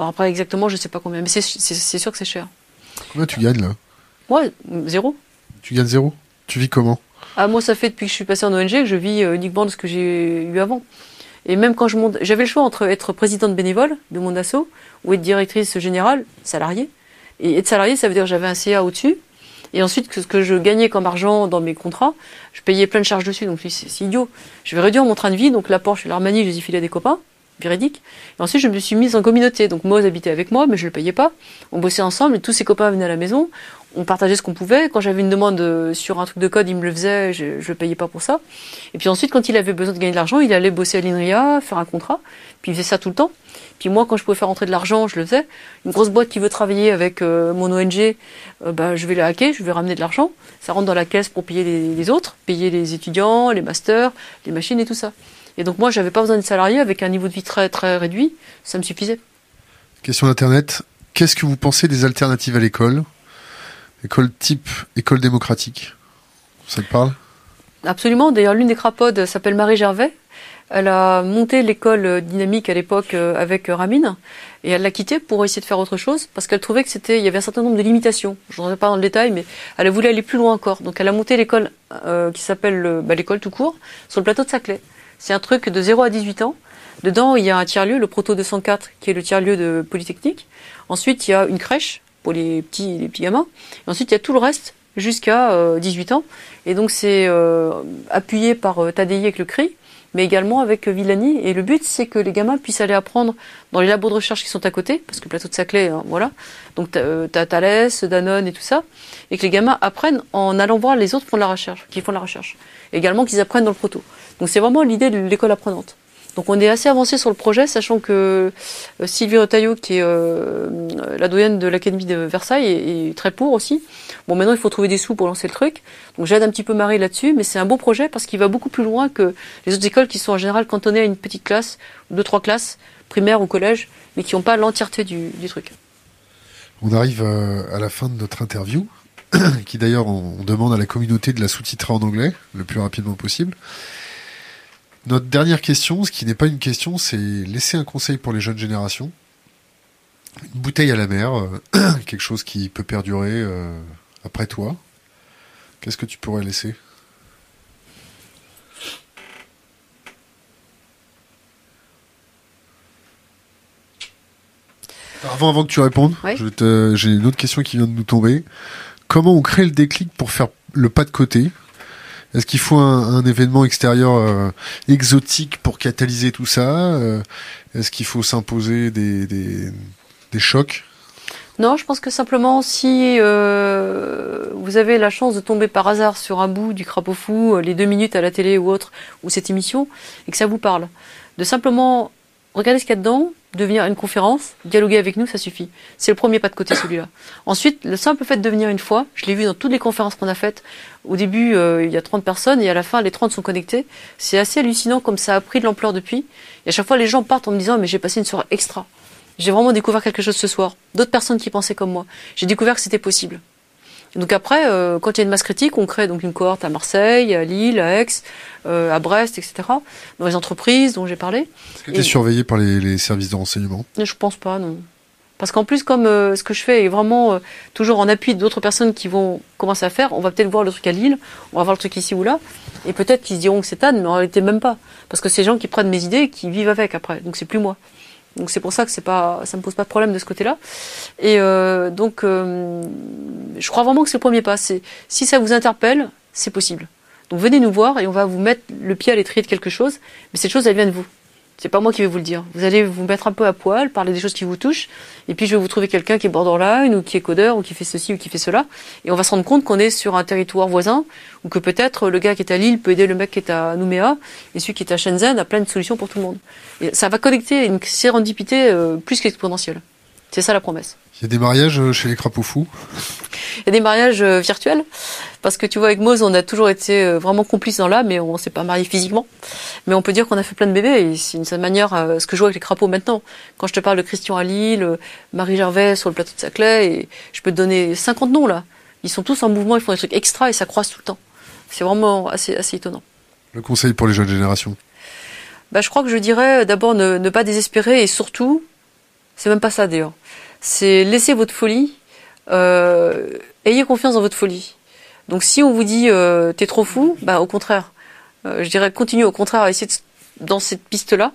Après, exactement, je sais pas combien, mais c'est sûr que c'est cher. Combien tu gagnes là? Moi, zéro. Tu gagnes zéro? Tu vis comment? Ah, moi, ça fait depuis que je suis passée en ONG que je vis euh, uniquement de ce que j'ai eu avant. Et même quand je monte, j'avais le choix entre être présidente bénévole de mon asso ou être directrice générale, salariée. Et être salariée, ça veut dire que j'avais un CA au-dessus. Et ensuite, ce que je gagnais comme argent dans mes contrats, je payais plein de charges dessus. Donc, c'est idiot. Je vais réduire mon train de vie. Donc, la Porsche et l'Armani, je les ai filés à des copains. Véridique. Et ensuite, je me suis mise en communauté. Donc, Moz habitait avec moi, mais je le payais pas. On bossait ensemble et tous ses copains venaient à la maison on partageait ce qu'on pouvait. Quand j'avais une demande euh, sur un truc de code, il me le faisait, je ne payais pas pour ça. Et puis ensuite, quand il avait besoin de gagner de l'argent, il allait bosser à l'INRIA, faire un contrat, puis il faisait ça tout le temps. Puis moi, quand je pouvais faire rentrer de l'argent, je le faisais. Une grosse boîte qui veut travailler avec euh, mon ONG, euh, bah, je vais la hacker, je vais ramener de l'argent. Ça rentre dans la caisse pour payer les, autres, payer les étudiants, les masters, les machines et tout ça. Et donc moi, j'avais pas besoin de salariés avec un niveau de vie très très réduit, ça me suffisait. Question d'internet. Qu'est-ce que vous pensez des alternatives à l'école? École type école démocratique. Ça te parle? Absolument. D'ailleurs, l'une des crapodes s'appelle Marie Gervais. Elle a monté l'école dynamique à l'époque euh, avec Ramine et elle l'a quittée pour essayer de faire autre chose parce qu'elle trouvait que c'était il y avait un certain nombre de limitations. Je ne rentre pas dans le détail, mais elle voulait aller plus loin encore. Donc elle a monté l'école euh, qui s'appelle bah, l'école tout court sur le plateau de Saclay. C'est un truc de 0 à 18 ans. Dedans, il y a un tiers-lieu, le Proto 204, qui est le tiers-lieu de Polytechnique. Ensuite, il y a une crèche pour les petits, les petits gamins. Et ensuite, il y a tout le reste jusqu'à euh, 18 ans. Et donc, c'est euh, appuyé par euh, Tadei avec le CRI, mais également avec euh, Villani. Et le but, c'est que les gamins puissent aller apprendre dans les labos de recherche qui sont à côté, parce que le plateau de Saclay, hein, voilà. Donc, tu as Thalès, Danone et tout ça. Et que les gamins apprennent en allant voir les autres font de la recherche, qui font de la recherche. Également qu'ils apprennent dans le proto. Donc, c'est vraiment l'idée de l'école apprenante. Donc on est assez avancé sur le projet, sachant que euh, Sylvie Retailleau, qui est euh, la doyenne de l'Académie de Versailles, est, très pour aussi. Bon, maintenant il faut trouver des sous pour lancer le truc. Donc j'aide un petit peu Marie là-dessus, mais c'est un beau projet parce qu'il va beaucoup plus loin que les autres écoles qui sont en général cantonnées à une petite classe, deux, trois classes, primaire ou collège, mais qui n'ont pas l'entièreté du, du, truc. On arrive euh, à la fin de notre interview, qui d'ailleurs on demande à la communauté de la sous-titrer en anglais le plus rapidement possible. Notre dernière question, ce qui n'est pas une question, c'est laisser un conseil pour les jeunes générations. Une bouteille à la mer, euh, quelque chose qui peut perdurer euh, après toi. Qu'est-ce que tu pourrais laisser? Avant, avant que tu répondes, oui. j'ai une autre question qui vient de nous tomber. Comment on crée le déclic pour faire le pas de côté? Est-ce qu'il faut un, événement extérieur euh, exotique pour catalyser tout ça euh, Est-ce qu'il faut s'imposer des, chocs? Non, je pense que simplement si euh, vous avez la chance de tomber par hasard sur un bout du crapaud fou, les deux minutes à la télé ou autre, ou cette émission, et que ça vous parle, de simplement regarder ce qu'il y a dedans, de venir à une conférence, dialoguer avec nous, ça suffit. C'est le premier pas de côté celui-là. Ensuite, le simple fait de venir une fois, je l'ai vu dans toutes les conférences qu'on a faites, au début euh, il y a 30 personnes et à la fin les 30 sont connectés. C'est assez hallucinant comme ça a pris de l'ampleur depuis. Et à chaque fois les gens partent en me disant mais j'ai passé une soirée extra. J'ai vraiment découvert quelque chose ce soir. D'autres personnes qui pensaient comme moi. J'ai découvert que c'était possible. Donc après, euh, quand il y a une masse critique, on crée donc une cohorte à Marseille, à Lille, à Aix, euh, à Brest, etc. Dans les entreprises dont j'ai parlé. Est-ce que tu es surveillé par les, les, services de renseignement? Je pense pas, non. Parce qu'en plus, comme euh, ce que je fais est vraiment toujours en appui d'autres personnes qui vont commencer à faire, on va peut-être voir le truc à Lille, on va voir le truc ici ou là, et peut-être qu'ils se diront que c'est Anne, mais en réalité même pas. Parce que c'est gens qui prennent mes idées et qui vivent avec après, donc c'est plus moi. Donc c'est pour ça que c'est pas, ça me pose pas de problème de ce côté-là. Et euh, donc, euh, je crois vraiment que c'est le premier pas. Si ça vous interpelle, c'est possible. Donc venez nous voir et on va vous mettre le pied à l'étrier de quelque chose. Mais cette chose, elle vient de vous. C'est pas moi qui vais vous le dire. Vous allez vous mettre un peu à poil, parler des choses qui vous touchent, et puis je vais vous trouver quelqu'un qui est borderline ou qui est codeur ou qui fait ceci ou qui fait cela, et on va se rendre compte qu'on est sur un territoire voisin ou que peut-être le gars qui est à Lille peut aider le mec qui est à Nouméa et celui qui est à Shenzhen a plein de solutions pour tout le monde. Et ça va connecter une sérendipité euh, plus qu'exponentielle. C'est ça la promesse. Il y a des mariages chez les crapauds fous Il y a des mariages euh, virtuels. Parce que tu vois avec Mose on a toujours été euh, vraiment complices dans l'âme mais on s'est pas marié physiquement. Mais on peut dire qu'on a fait plein de bébés et c'est une certaine manière euh, ce que je vois avec les crapauds maintenant. Quand je te parle de Christian à Lille Marie Gervais sur le plateau de Saclay et je peux te donner 50 noms là. Ils sont tous en mouvement ils font des trucs extra et ça croise tout le temps. C'est vraiment assez, assez étonnant. Le conseil pour les jeunes générations. Bah, je crois que je dirais d'abord ne, ne pas désespérer et surtout c'est même pas ça d'ailleurs c'est laisser votre folie euh, ayez confiance dans votre folie donc si on vous dit euh, t'es trop fou, bah au contraire, euh, je dirais continue au contraire à essayer de, dans cette piste-là.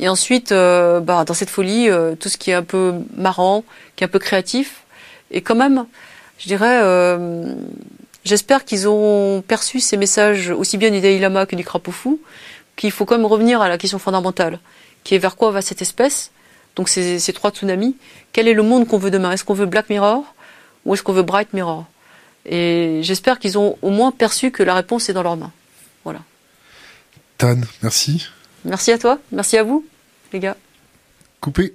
Et ensuite, euh, bah, dans cette folie, euh, tout ce qui est un peu marrant, qui est un peu créatif, et quand même, je dirais, euh, j'espère qu'ils ont perçu ces messages aussi bien du Dalai Lama que du crapaud fou, qu'il faut quand même revenir à la question fondamentale, qui est vers quoi va cette espèce. Donc ces, ces trois tsunamis, quel est le monde qu'on veut demain Est-ce qu'on veut Black Mirror ou est-ce qu'on veut Bright Mirror? Et j'espère qu'ils ont au moins perçu que la réponse est dans leurs mains. Voilà. Tan, merci. Merci à toi, merci à vous, les gars. Coupé